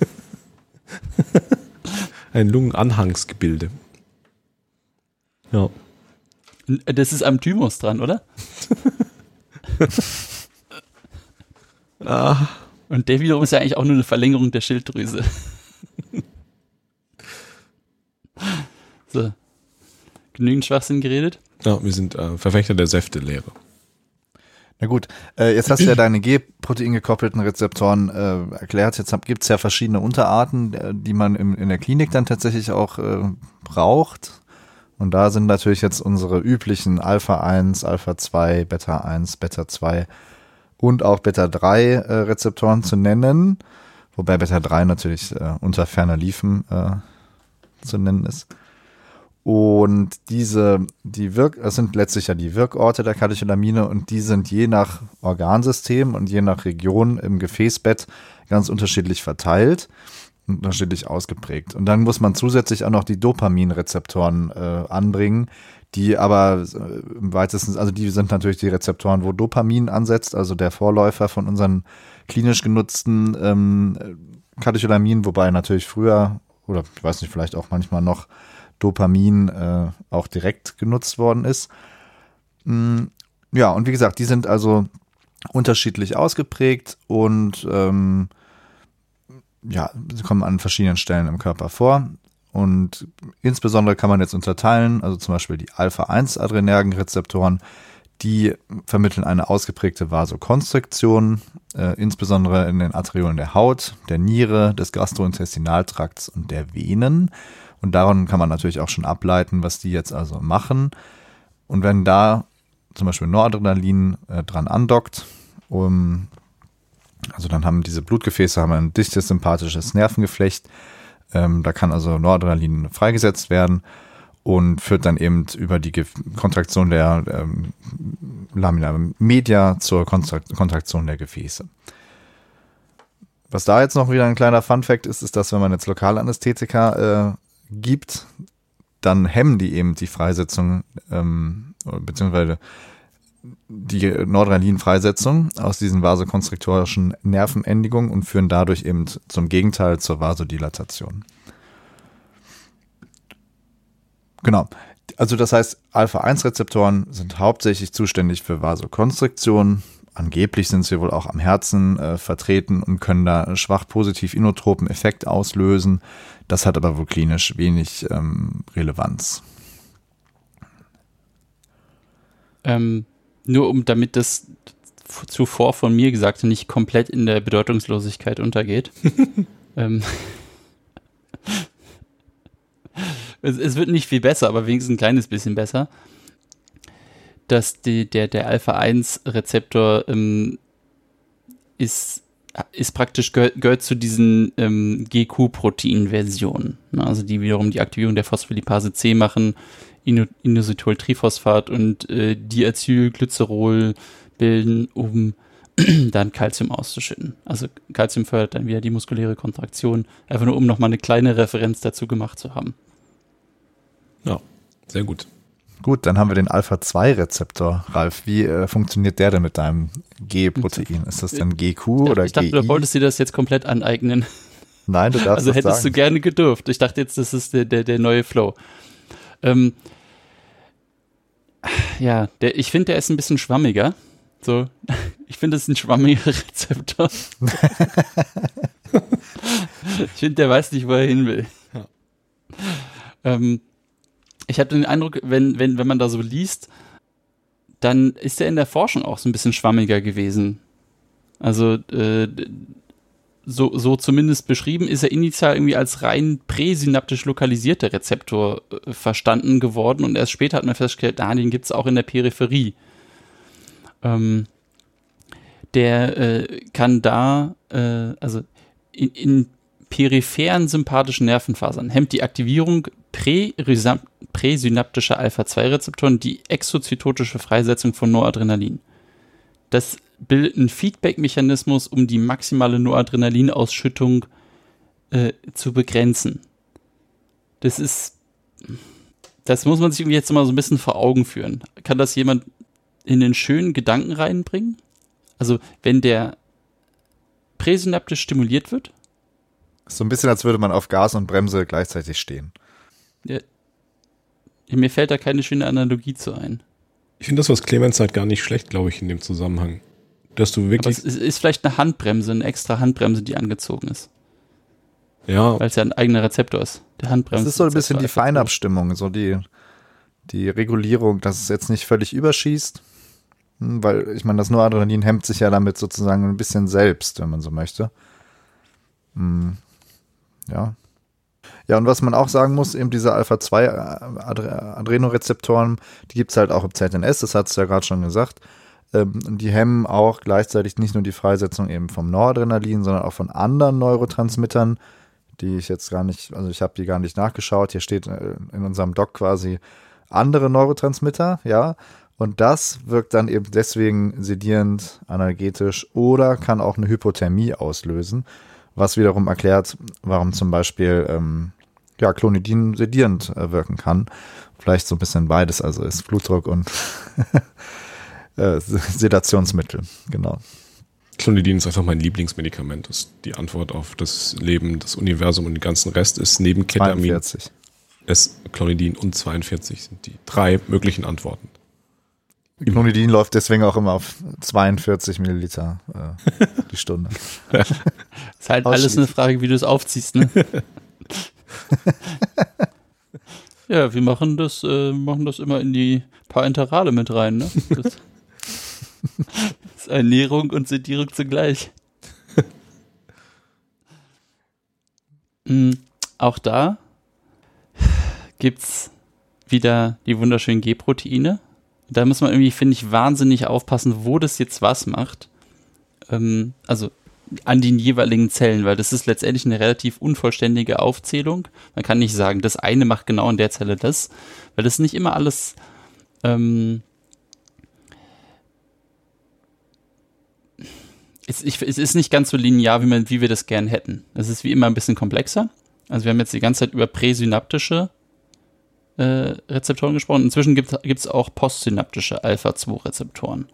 Ein Lungenanhangsgebilde. Ja. Das ist am Thymus dran, oder? Ah, Und der wiederum ist ja eigentlich auch nur eine Verlängerung der Schilddrüse. so. Genügend Schwachsinn geredet? ja wir sind äh, Verfechter der Säftelehre. Na gut, äh, jetzt hast du ja deine G-Protein gekoppelten Rezeptoren äh, erklärt. Jetzt gibt es ja verschiedene Unterarten, äh, die man im, in der Klinik dann tatsächlich auch äh, braucht. Und da sind natürlich jetzt unsere üblichen Alpha 1, Alpha 2, Beta 1, Beta 2 und auch Beta 3 äh, Rezeptoren zu nennen. Wobei Beta 3 natürlich äh, unter ferner Liefen äh, zu nennen ist. Und diese, die Wirk, das sind letztlich ja die Wirkorte der Katecholamine und die sind je nach Organsystem und je nach Region im Gefäßbett ganz unterschiedlich verteilt und unterschiedlich ausgeprägt. Und dann muss man zusätzlich auch noch die Dopaminrezeptoren äh, anbringen, die aber äh, im weitesten, also die sind natürlich die Rezeptoren, wo Dopamin ansetzt, also der Vorläufer von unseren klinisch genutzten ähm, Katecholamin, wobei natürlich früher oder ich weiß nicht, vielleicht auch manchmal noch Dopamin äh, auch direkt genutzt worden ist. Mm, ja, und wie gesagt, die sind also unterschiedlich ausgeprägt und ähm, ja, sie kommen an verschiedenen Stellen im Körper vor. Und insbesondere kann man jetzt unterteilen, also zum Beispiel die Alpha-1-Adrenergenrezeptoren, die vermitteln eine ausgeprägte Vasokonstriktion, äh, insbesondere in den Arteriolen der Haut, der Niere, des Gastrointestinaltrakts und der Venen. Und daran kann man natürlich auch schon ableiten, was die jetzt also machen. Und wenn da zum Beispiel Noradrenalin äh, dran andockt, um, also dann haben diese Blutgefäße haben ein dichtes sympathisches Nervengeflecht. Ähm, da kann also Noradrenalin freigesetzt werden und führt dann eben über die Kontraktion der ähm, Lamina media zur Kontrakt Kontraktion der Gefäße. Was da jetzt noch wieder ein kleiner Funfact ist, ist, dass wenn man jetzt Lokalanästhetika äh, gibt, dann hemmen die eben die Freisetzung, ähm, beziehungsweise die Noradrenalin-Freisetzung aus diesen vasokonstriktorischen Nervenendigungen und führen dadurch eben zum Gegenteil zur Vasodilatation. Genau. Also das heißt, Alpha-1-Rezeptoren sind hauptsächlich zuständig für Vasokonstriktion. Angeblich sind sie wohl auch am Herzen äh, vertreten und können da schwach positiv inotropen Effekt auslösen. Das hat aber wohl klinisch wenig ähm, Relevanz. Ähm, nur um damit das zuvor von mir Gesagte nicht komplett in der Bedeutungslosigkeit untergeht. ähm, es, es wird nicht viel besser, aber wenigstens ein kleines bisschen besser. Dass die, der, der Alpha-1-Rezeptor ähm, ist, ist praktisch gehört, gehört zu diesen ähm, GQ-Protein-Versionen. Ne? Also die wiederum die Aktivierung der Phospholipase C machen, Ino- Inositol-Triphosphat und äh, Diacylglycerol bilden, um dann Calcium auszuschütten. Also Calcium fördert dann wieder die muskuläre Kontraktion, einfach nur um nochmal eine kleine Referenz dazu gemacht zu haben. Ja, sehr gut. Gut, dann haben wir den Alpha-2-Rezeptor. Ralf, wie äh, funktioniert der denn mit deinem G-Protein? Ist das dann GQ oder ich dachte, GI? du wolltest dir das jetzt komplett aneignen. Nein, du darfst Also das hättest sagen. du gerne gedurft. Ich dachte jetzt, das ist der, der, der neue Flow. Ähm, ja, der, ich finde, der ist ein bisschen schwammiger. So, ich finde, das ist ein schwammiger Rezeptor. ich finde, der weiß nicht, wo er hin will. Ähm, ich habe den Eindruck, wenn, wenn, wenn man da so liest, dann ist er in der Forschung auch so ein bisschen schwammiger gewesen. Also äh, so, so zumindest beschrieben, ist er initial irgendwie als rein präsynaptisch lokalisierter Rezeptor äh, verstanden geworden und erst später hat man festgestellt, ah, den gibt es auch in der Peripherie. Ähm, der äh, kann da, äh, also in, in peripheren sympathischen Nervenfasern hemmt die Aktivierung präsynaptischer Alpha-2-Rezeptoren die exozytotische Freisetzung von Noradrenalin. Das bildet einen Feedback-Mechanismus, um die maximale Noradrenalinausschüttung äh, zu begrenzen. Das ist, das muss man sich jetzt mal so ein bisschen vor Augen führen. Kann das jemand in den schönen Gedanken reinbringen? Also, wenn der präsynaptisch stimuliert wird? So ein bisschen, als würde man auf Gas und Bremse gleichzeitig stehen. Ja, mir fällt da keine schöne Analogie zu ein. Ich finde das, was Clemens sagt, gar nicht schlecht, glaube ich, in dem Zusammenhang. Dass du wirklich. Aber es ist vielleicht eine Handbremse, eine extra Handbremse, die angezogen ist. Ja. Weil es ja ein eigener Rezeptor ist. Der Handbremse. Das ist so ein bisschen die Feinabstimmung, so die, die Regulierung, dass es jetzt nicht völlig überschießt. Hm, weil, ich meine, das Noradrenalin hemmt sich ja damit sozusagen ein bisschen selbst, wenn man so möchte. Ja. Ja, und was man auch sagen muss, eben diese Alpha-2-Adrenorezeptoren, die gibt es halt auch im ZNS, das hat es ja gerade schon gesagt. Ähm, die hemmen auch gleichzeitig nicht nur die Freisetzung eben vom Noradrenalin, sondern auch von anderen Neurotransmittern, die ich jetzt gar nicht, also ich habe die gar nicht nachgeschaut. Hier steht äh, in unserem Doc quasi andere Neurotransmitter, ja. Und das wirkt dann eben deswegen sedierend, analgetisch oder kann auch eine Hypothermie auslösen, was wiederum erklärt, warum zum Beispiel ähm, ja, Clonidin sedierend äh, wirken kann. Vielleicht so ein bisschen beides, also ist Blutdruck und äh, Sedationsmittel, genau. Clonidin ist einfach mein Lieblingsmedikament. Das ist die Antwort auf das Leben, das Universum und den ganzen Rest ist neben Ketamin. 42. Es, Clonidin und 42 sind die drei möglichen Antworten. Clonidin läuft deswegen auch immer auf 42 Milliliter äh, die Stunde. ist halt alles eine Frage, wie du es aufziehst, ne? ja, wir machen das, äh, machen das immer in die paar Intervale mit rein, ne? Das, das ist Ernährung und Sedierung zugleich. mhm, auch da gibt's wieder die wunderschönen G-Proteine. Da muss man irgendwie, finde ich, wahnsinnig aufpassen, wo das jetzt was macht. Ähm, also an den jeweiligen Zellen, weil das ist letztendlich eine relativ unvollständige Aufzählung. Man kann nicht sagen, das eine macht genau in der Zelle das, weil das nicht immer alles ähm, es, ich, es ist nicht ganz so linear, wie, man, wie wir das gern hätten. Es ist wie immer ein bisschen komplexer. Also wir haben jetzt die ganze Zeit über präsynaptische äh, Rezeptoren gesprochen. Inzwischen gibt es auch postsynaptische Alpha-2-Rezeptoren.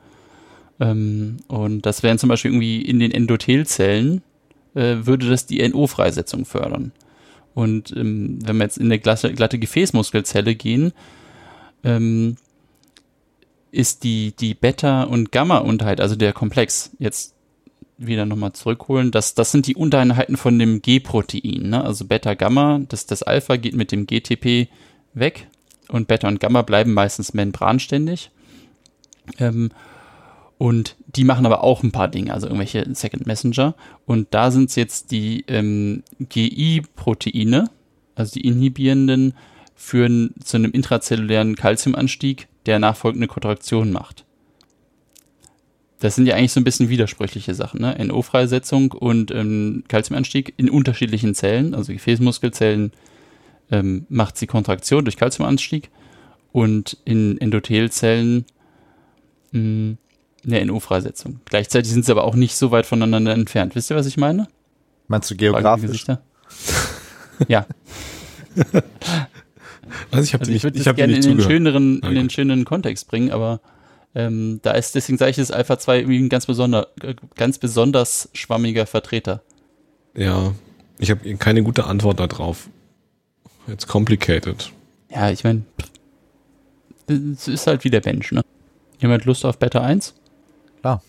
Ähm, und das wären zum Beispiel irgendwie in den Endothelzellen, äh, würde das die NO-Freisetzung fördern. Und ähm, wenn wir jetzt in eine glatte, glatte Gefäßmuskelzelle gehen, ähm, ist die, die Beta- und Gamma-Unterheit, also der Komplex, jetzt wieder nochmal zurückholen, das, das sind die Untereinheiten von dem G-Protein. Ne? Also Beta-Gamma, das, das Alpha geht mit dem GTP weg und Beta und Gamma bleiben meistens membranständig. Ähm, und die machen aber auch ein paar Dinge, also irgendwelche Second Messenger. Und da sind es jetzt die ähm, GI-Proteine, also die inhibierenden, führen zu einem intrazellulären Calciumanstieg, der nachfolgende Kontraktion macht. Das sind ja eigentlich so ein bisschen widersprüchliche Sachen, ne? NO-Freisetzung und ähm, in unterschiedlichen Zellen, also Gefäßmuskelzellen ähm, macht sie Kontraktion durch Calciumanstieg und in Endothelzellen mh, hm, eine NO-Freisetzung. Gleichzeitig sind sie aber auch nicht so weit voneinander entfernt. Wisst ihr, was ich meine? Meinst du geografisch? ja. Also ich, also ich würde das gerne in den, schöneren, in den schöneren Kontext bringen, aber ähm, da ist deswegen sage ich, ist Alpha 2 irgendwie ein ganz, besonder, ganz besonders schwammiger Vertreter. Ja, ich habe keine gute Antwort darauf. It's complicated. Ja, ich meine, es ist halt wie der Mensch, ne? Jemand Lust auf Beta 1? Klar.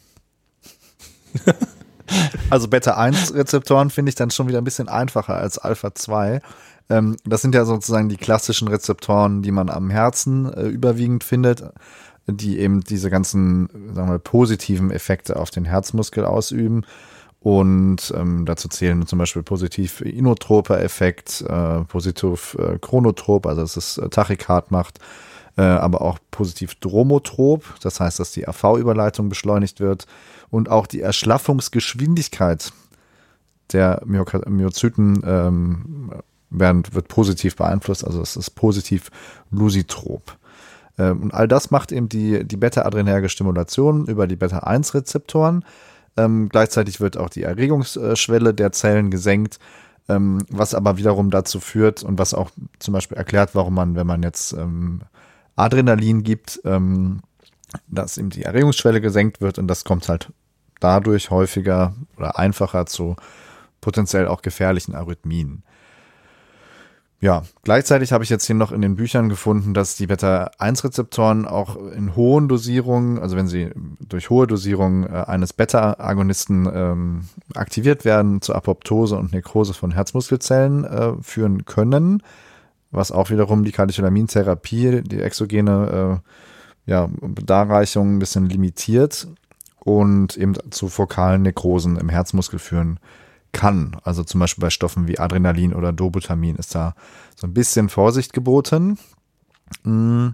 also Beta-1-Rezeptoren finde ich dann schon wieder ein bisschen einfacher als Alpha-2. Ähm, das sind ja sozusagen die klassischen Rezeptoren, die man am Herzen äh, überwiegend findet. die eben diese ganzen, sagen wir, positiven Effekte auf den Herzmuskel ausüben. Und ähm, dazu zählen zum Beispiel positiv inotroper Effekt, äh, positiv äh, chronotrop, also dass es äh, Tachykard macht, äh, aber auch positiv dromotrop, das heißt, dass die AV-Überleitung beschleunigt wird und auch die Erschlaffungsgeschwindigkeit der Myoka- Myozyten ähm, werden, wird positiv beeinflusst, also es ist positiv lusitrop. Ähm, und all das macht eben die, die beta-adrenerge Stimulation über die Beta-1-Rezeptoren. Ähm, gleichzeitig wird auch die Erregungsschwelle der Zellen gesenkt, ähm, was aber wiederum dazu führt und was auch zum Beispiel erklärt, warum man, wenn man jetzt ähm, Adrenalin gibt, ähm, dass eben die Erregungsschwelle gesenkt wird und das kommt halt dadurch häufiger oder einfacher zu potenziell auch gefährlichen Arrhythmien. Ja, gleichzeitig habe ich jetzt hier noch in den Büchern gefunden, dass die Beta-1-Rezeptoren auch in hohen Dosierungen, also wenn sie durch hohe Dosierungen äh, eines Beta-Agonisten ähm, aktiviert werden, zur Apoptose und Nekrose von Herzmuskelzellen äh, führen können, was auch wiederum die Katecholamintherapie, die exogene äh, ja, Darreichung ein bisschen limitiert und eben zu fokalen Nekrosen im Herzmuskel führen kann. Also zum Beispiel bei Stoffen wie Adrenalin oder Dobutamin ist da so ein bisschen Vorsicht geboten. Mm.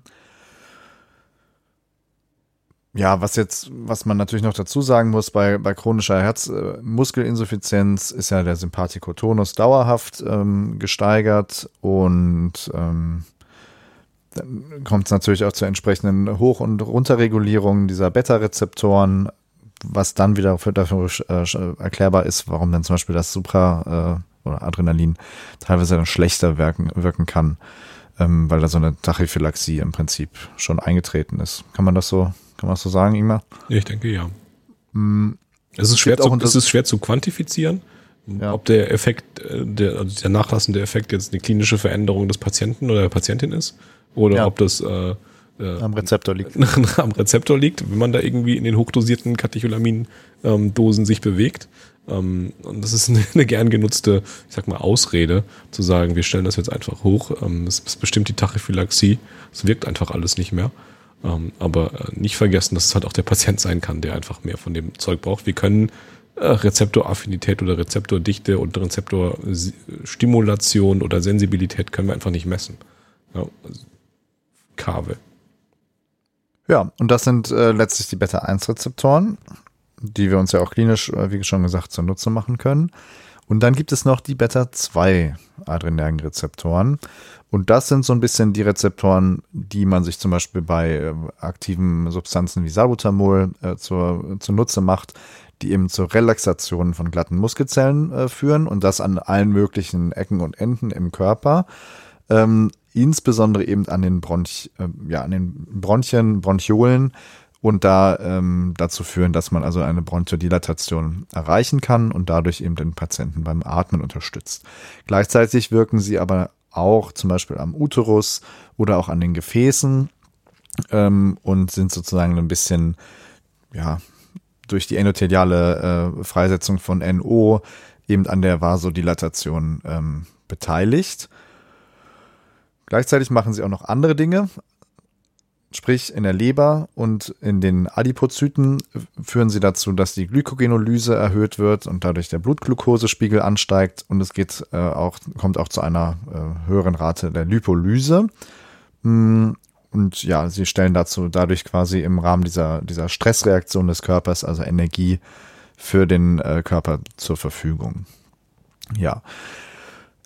Ja, was jetzt, was man natürlich noch dazu sagen muss, bei, bei chronischer Herzmuskelinsuffizienz ist ja der Sympathikotonus dauerhaft ähm, gesteigert und ähm, dann kommt es natürlich auch zur entsprechenden Hoch- und Runterregulierung dieser Beta-Rezeptoren, was dann wieder für, dafür äh, erklärbar ist, warum dann zum Beispiel das Supra äh, oder Adrenalin teilweise dann schlechter wirken, wirken kann, ähm, weil da so eine Tachyphylaxie im Prinzip schon eingetreten ist. Kann man das so, kann man das so sagen, Ingmar? Ich denke ja. Es ist schwer, zu, es ist schwer zu quantifizieren, Ja. ob der Effekt, äh, der, also der nachlassende Effekt jetzt eine klinische Veränderung des Patienten oder der Patientin ist oder Ja. ob das äh, äh, Am Rezeptor liegt. am Rezeptor liegt, wenn man da irgendwie in den hochdosierten Katecholamin-Dosen sich bewegt. Ähm, und das ist eine, eine gern genutzte, ich sag mal, Ausrede, zu sagen, wir stellen das jetzt einfach hoch. Ähm, es, es bestimmt die Tachyphylaxie. Es wirkt einfach alles nicht mehr. Ähm, aber äh, nicht vergessen, dass es halt auch der Patient sein kann, der einfach mehr von dem Zeug braucht. Wir können äh, Rezeptoraffinität oder Rezeptordichte und Rezeptorstimulation oder Sensibilität können wir einfach nicht messen. Ja, also, Kave. Ja, und das sind äh, letztlich die Beta-1-Rezeptoren, die wir uns ja auch klinisch, äh, wie schon gesagt, zunutze machen können. Und dann gibt es noch die Beta-2-Adrenergen-Rezeptoren. Und das sind so ein bisschen die Rezeptoren, die man sich zum Beispiel bei äh, aktiven Substanzen wie Salbutamol äh, zur, zunutze macht, die eben zur Relaxation von glatten Muskelzellen äh, führen und das an allen möglichen Ecken und Enden im Körper. Ähm, insbesondere eben an den Bronch, äh, ja, an den Bronchien, Bronchiolen und da ähm, dazu führen, dass man also eine Bronchodilatation erreichen kann und dadurch eben den Patienten beim Atmen unterstützt. Gleichzeitig wirken sie aber auch zum Beispiel am Uterus oder auch an den Gefäßen ähm, und sind sozusagen ein bisschen, ja, durch die endotheliale äh, Freisetzung von NO eben an der Vasodilatation ähm, beteiligt. Gleichzeitig machen sie auch noch andere Dinge, sprich in der Leber und in den Adipozyten führen sie dazu, dass die Glykogenolyse erhöht wird und dadurch der Blutglukosespiegel ansteigt und es geht äh, auch kommt auch zu einer äh, höheren Rate der Lipolyse. Mm, Und ja, sie stellen dazu dadurch quasi im Rahmen dieser, dieser Stressreaktion des Körpers, also Energie für den äh, Körper zur Verfügung. Ja.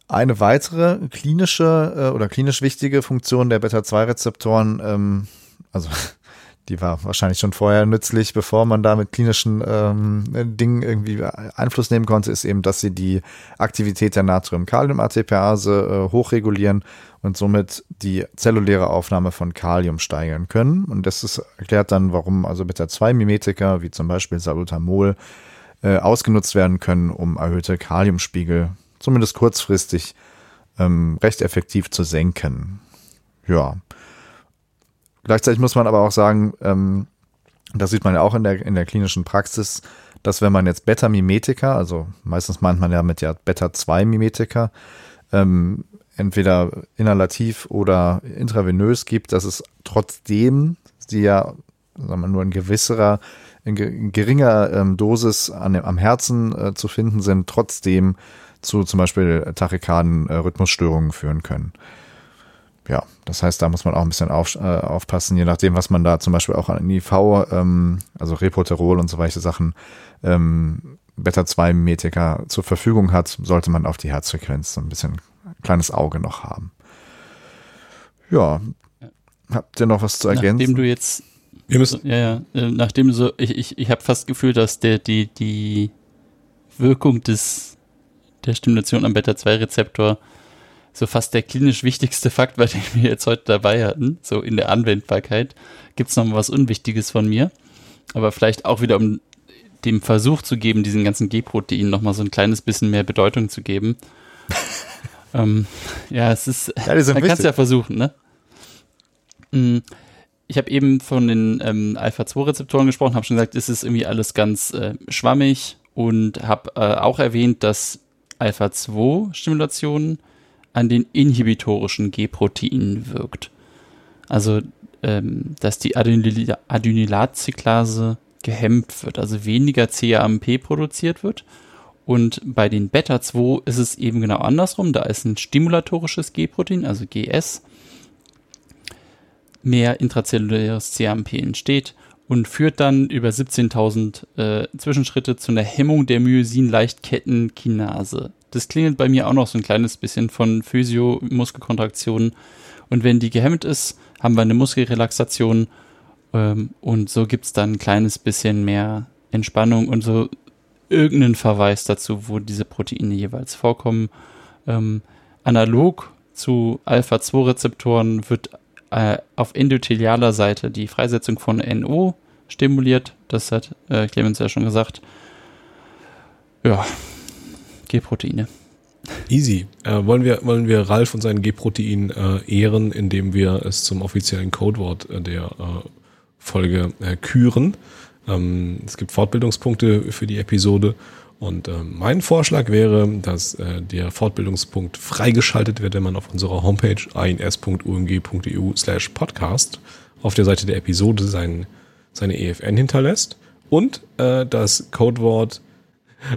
Eine weitere klinische äh, oder klinisch wichtige Funktion der Beta-2-Rezeptoren, ähm, also die war wahrscheinlich schon vorher nützlich, bevor man da mit klinischen ähm, Dingen irgendwie Einfluss nehmen konnte, ist eben, dass sie die Aktivität der Natrium-Kalium-ATPase äh, hochregulieren und somit die zelluläre Aufnahme von Kalium steigern können. Und das ist, erklärt dann, warum also Beta-2-Mimetika, wie zum Beispiel Salbutamol, äh, ausgenutzt werden können, um erhöhte Kaliumspiegel zumindest kurzfristig ähm, recht effektiv zu senken. Ja. Gleichzeitig muss man aber auch sagen, ähm, das sieht man ja auch in der, in der klinischen Praxis, dass wenn man jetzt Beta-Mimetika, also meistens meint man ja mit ja Beta-2-Mimetika, ähm, entweder inhalativ oder intravenös gibt, dass es trotzdem die ja sagen wir, nur in gewisserer, in geringer ähm, Dosis an, am Herzen äh, zu finden sind, trotzdem zu zum Beispiel Tachykarden, äh, Rhythmusstörungen führen können. Ja, das heißt, da muss man auch ein bisschen auf, äh, aufpassen, je nachdem, was man da zum Beispiel auch an IV, ähm, also Repoterol und so welche Sachen, ähm, Beta-2-Metika zur Verfügung hat, sollte man auf die Herzfrequenz so ein bisschen kleines Auge noch haben. Ja. Habt ihr noch was zu ergänzen? Nachdem du jetzt Wir müssen, Ja, ja. äh, Nachdem so, ich, ich, ich habe fast Gefühl, dass der, die, die Wirkung des, der Stimulation am Beta-2-Rezeptor so fast der klinisch wichtigste Fakt war, den wir jetzt heute dabei hatten, so in der Anwendbarkeit. Gibt es noch mal was Unwichtiges von mir? Aber vielleicht auch wieder, um dem Versuch zu geben, diesen ganzen G-Proteinen noch mal so ein kleines bisschen mehr Bedeutung zu geben. ähm, ja, es ist, Ja, man kann es ja versuchen, ne? Mm, Ich habe eben von den ähm, Alpha-2-Rezeptoren gesprochen, habe schon gesagt, es ist irgendwie alles ganz äh, schwammig und habe äh, auch erwähnt, dass Alpha-2-Stimulation an den inhibitorischen G-Proteinen wirkt. Also, ähm, dass die Adenyl Adenylatcyclase gehemmt wird, also weniger CAMP produziert wird. Und bei den Beta-2 ist es eben genau andersrum. Da ist ein stimulatorisches G-Protein, also GS, mehr intrazelluläres CAMP entsteht und führt dann über 17.000 äh, Zwischenschritte zu einer Hemmung der Myosin-Leichtkettenkinase. Das klingelt bei mir auch noch so ein kleines bisschen von Physio-Muskelkontraktionen. Und wenn die gehemmt ist, haben wir eine Muskelrelaxation ähm, und so gibt's dann ein kleines bisschen mehr Entspannung und so irgendeinen Verweis dazu, wo diese Proteine jeweils vorkommen. Ähm, analog zu Alpha-2-Rezeptoren wird äh, auf endothelialer Seite die Freisetzung von NO stimuliert. Das hat äh, Clemens ja schon gesagt. Ja, G-Proteine. Easy. Äh, wollen, wir, wollen wir Ralf und sein G-Protein äh, ehren, indem wir es zum offiziellen Codewort äh, der äh, Folge küren? Ähm, es gibt Fortbildungspunkte für die Episode und äh, mein Vorschlag wäre, dass äh, der Fortbildungspunkt freigeschaltet wird, wenn man auf unserer Homepage ins.umg.eu slash podcast auf der Seite der Episode sein, seine EFN hinterlässt und äh, das Codewort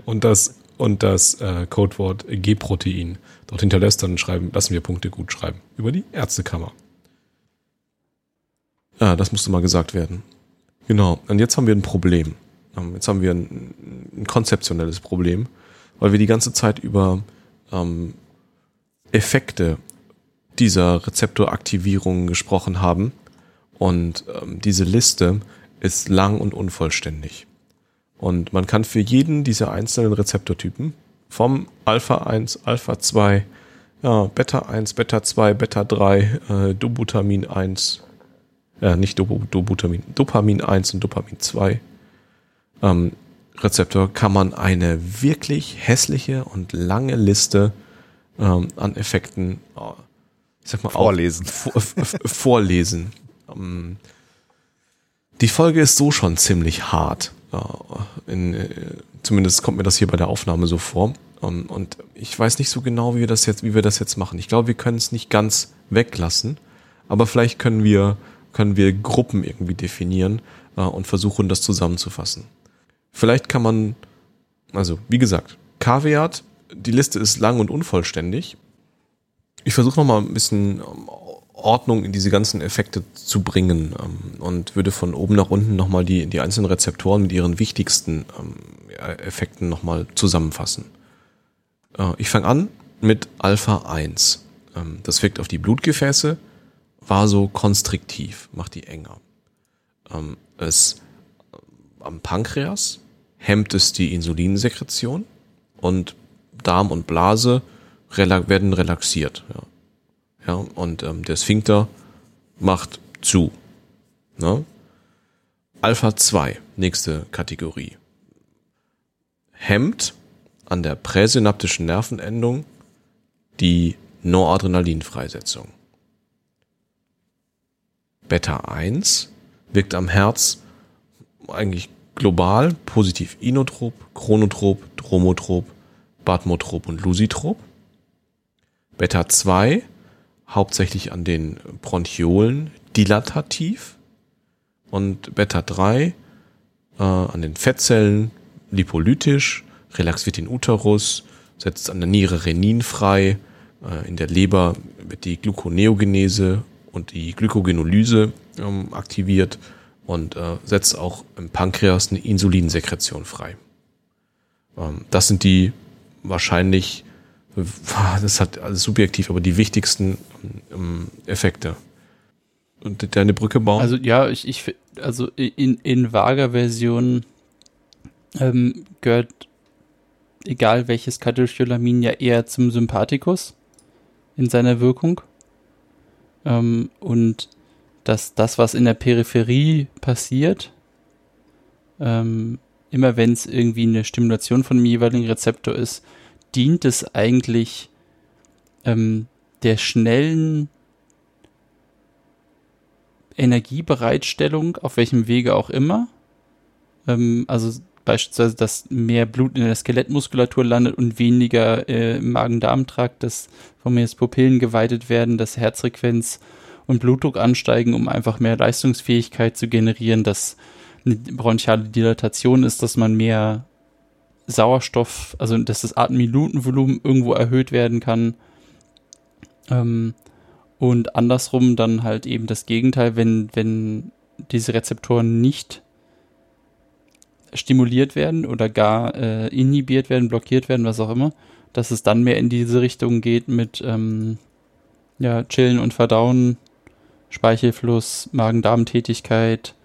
und das und das äh, Codewort G-Protein dort hinterlässt, dann schreiben, lassen wir Punkte gut schreiben über die Ärztekammer. Ah, das musste mal gesagt werden. Genau. Und jetzt haben wir ein Problem. Ähm, Jetzt haben wir ein, ein konzeptionelles Problem, weil wir die ganze Zeit über ähm, Effekte dieser Rezeptoraktivierungen gesprochen haben. Und ähm, diese Liste ist lang und unvollständig. Und man kann für jeden dieser einzelnen Rezeptortypen vom Alpha 1, Alpha 2, ja, Beta 1, Beta 2, Beta 3, äh, Dobutamin 1, äh, nicht Dobu, Dobutamin, Dopamin 1 und Dopamin 2 ähm, Rezeptor kann man eine wirklich hässliche und lange Liste ähm, an Effekten, äh, ich sag mal, Vorlesen. vor, vorlesen. Ähm, die Folge ist so schon ziemlich hart. Äh, in, äh, zumindest kommt mir das hier bei der Aufnahme so vor. Ähm, und ich weiß nicht so genau, wie wir das jetzt, wie wir das jetzt machen. Ich glaube, wir können es nicht ganz weglassen, aber vielleicht können wir, können wir Gruppen irgendwie definieren äh, und versuchen, das zusammenzufassen. Vielleicht kann man, also wie gesagt, Kaviat, die Liste ist lang und unvollständig. Ich versuche nochmal ein bisschen ähm, Ordnung in diese ganzen Effekte zu bringen ähm, und würde von oben nach unten nochmal die, die einzelnen Rezeptoren mit ihren wichtigsten ähm, Effekten nochmal zusammenfassen. Äh, ich fange an mit Alpha 1. Ähm, das wirkt auf die Blutgefäße, vasokonstriktiv, macht die enger. Es am Pankreas hemmt es die Insulinsekretion und Darm und Blase werden relaxiert. Ja, ja und ähm, der Sphinkter macht zu. Ne? Alpha 2, nächste Kategorie. Hemmt an der präsynaptischen Nervenendung die Noradrenalinfreisetzung. Beta 1 wirkt am Herz eigentlich global positiv inotrop, chronotrop, dromotrop, batmotrop und lusitrop. Beta 2 hauptsächlich an den Bronchiolen dilatativ und Beta 3 äh, an den Fettzellen lipolytisch, relaxiert den Uterus, setzt an der Niere Renin frei, äh, in der Leber wird die Gluconeogenese und die Glykogenolyse ähm, aktiviert und äh, setzt auch im Pankreas eine Insulinsekretion frei. Ähm, das sind die wahrscheinlich, das hat alles subjektiv, aber die wichtigsten ähm, Effekte. Und deine Brücke bauen? Also ja, ich, ich also in, in vager Version ähm, gehört egal welches Katecholamin ja eher zum Sympathikus in seiner Wirkung. Ähm, und dass das, was in der Peripherie passiert, ähm, immer wenn es irgendwie eine Stimulation von einem jeweiligen Rezeptor ist, dient es eigentlich ähm, der schnellen Energiebereitstellung, auf welchem Wege auch immer. Ähm, also beispielsweise, dass mehr Blut in der Skelettmuskulatur landet und weniger äh, im Magen-Darm-Trakt, dass von mir jetzt Pupillen geweitet werden, dass Herzfrequenz und Blutdruck ansteigen, um einfach mehr Leistungsfähigkeit zu generieren, dass eine bronchiale Dilatation ist, dass man mehr Sauerstoff, also dass das Atemminutenvolumen irgendwo erhöht werden kann. Ähm, und andersrum dann halt eben das Gegenteil, wenn, wenn diese Rezeptoren nicht stimuliert werden oder gar äh, inhibiert werden, blockiert werden, was auch immer, dass es dann mehr in diese Richtung geht mit ähm, ja, Chillen und Verdauen, Speichelfluss, Magen-Darm-Tätigkeit,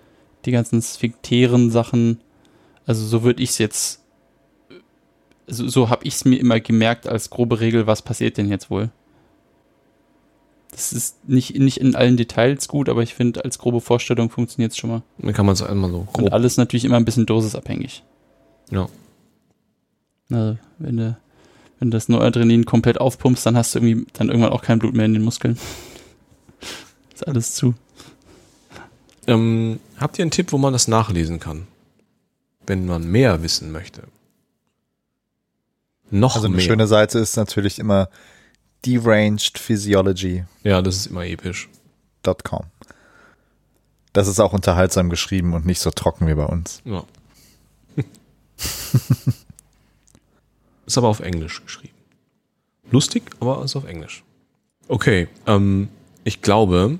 die ganzen sphiktären Sachen. Also so würde ich es jetzt, so, so habe ich es mir immer gemerkt als grobe Regel, was passiert denn jetzt wohl? Das ist nicht, nicht in allen Details gut, aber ich finde, als grobe Vorstellung funktioniert es schon mal. Dann kann man es einmal so grob. Und alles natürlich immer ein bisschen dosisabhängig. Ja. Also, wenn du, wenn du das Noradrenalin komplett aufpumpst, dann hast du irgendwie dann irgendwann auch kein Blut mehr in den Muskeln. Ist alles zu. Ähm, habt ihr einen Tipp, wo man das nachlesen kann? Wenn man mehr wissen möchte. Noch Also eine mehr. schöne Seite ist natürlich immer derangedphysiology.com. ja, das ist immer episch. Das ist auch unterhaltsam geschrieben und nicht so trocken wie bei uns. Ja. ist aber auf Englisch geschrieben. Lustig, aber ist auf Englisch. Okay, ähm, ich glaube,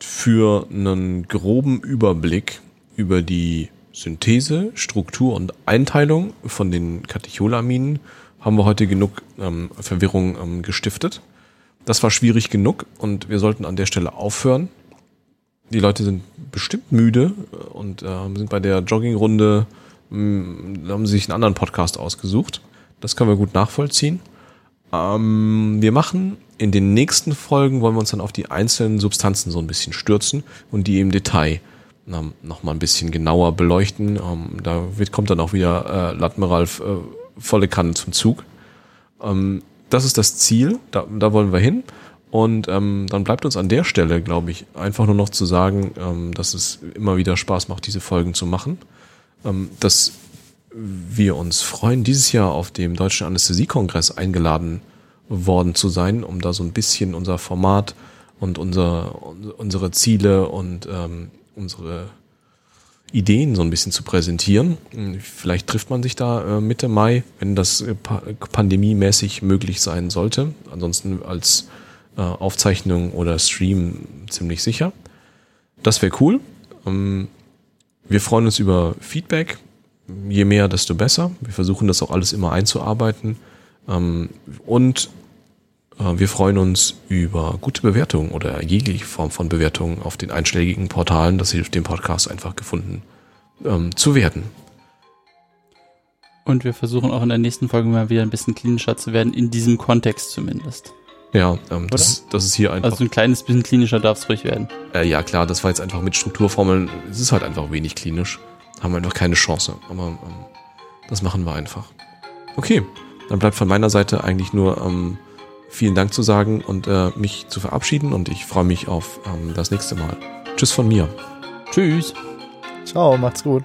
für einen groben Überblick über die Synthese, Struktur und Einteilung von den Katecholaminen haben wir heute genug ähm, Verwirrung ähm, gestiftet. Das war schwierig genug und wir sollten an der Stelle aufhören. Die Leute sind bestimmt müde und äh, sind bei der Joggingrunde, mh, haben sich einen anderen Podcast ausgesucht. Das können wir gut nachvollziehen. Ähm, wir machen in den nächsten Folgen, wollen wir uns dann auf die einzelnen Substanzen so ein bisschen stürzen und die im Detail ähm, noch mal ein bisschen genauer beleuchten. Ähm, da wird, kommt dann auch wieder äh, Latmeralf äh, volle Kanne zum Zug. Ähm, das ist das Ziel, da, da wollen wir hin. Und ähm, dann bleibt uns an der Stelle, glaube ich, einfach nur noch zu sagen, ähm, dass es immer wieder Spaß macht, diese Folgen zu machen. Ähm, dass wir uns freuen, dieses Jahr auf dem Deutschen Anästhesiekongress eingeladen worden zu sein, um da so ein bisschen unser Format und unser, unsere Ziele und ähm, unsere Ideen so ein bisschen zu präsentieren. Vielleicht trifft man sich da äh, Mitte Mai, wenn das äh, pa pandemiemäßig möglich sein sollte. Ansonsten als äh, Aufzeichnung oder Stream ziemlich sicher. Das wäre cool. Ähm, wir freuen uns über Feedback. Je mehr, desto besser. Wir versuchen das auch alles immer einzuarbeiten. Ähm, und äh, wir freuen uns über gute Bewertungen oder jegliche Form von Bewertungen auf den einschlägigen Portalen. Das hilft dem Podcast einfach gefunden ähm, zu werden. Und wir versuchen auch in der nächsten Folge mal wieder ein bisschen klinischer zu werden, in diesem Kontext zumindest. Ja, ähm, das, das ist hier einfach. Also ein kleines bisschen klinischer darf es ruhig werden. Äh, ja, klar, das war jetzt einfach mit Strukturformeln. Es ist halt einfach wenig klinisch. Haben wir einfach keine Chance. Aber ähm, das machen wir einfach. Okay, dann bleibt von meiner Seite eigentlich nur ähm, vielen Dank zu sagen und äh, mich zu verabschieden. Und ich freue mich auf ähm, das nächste Mal. Tschüss von mir. Tschüss. Ciao, macht's gut.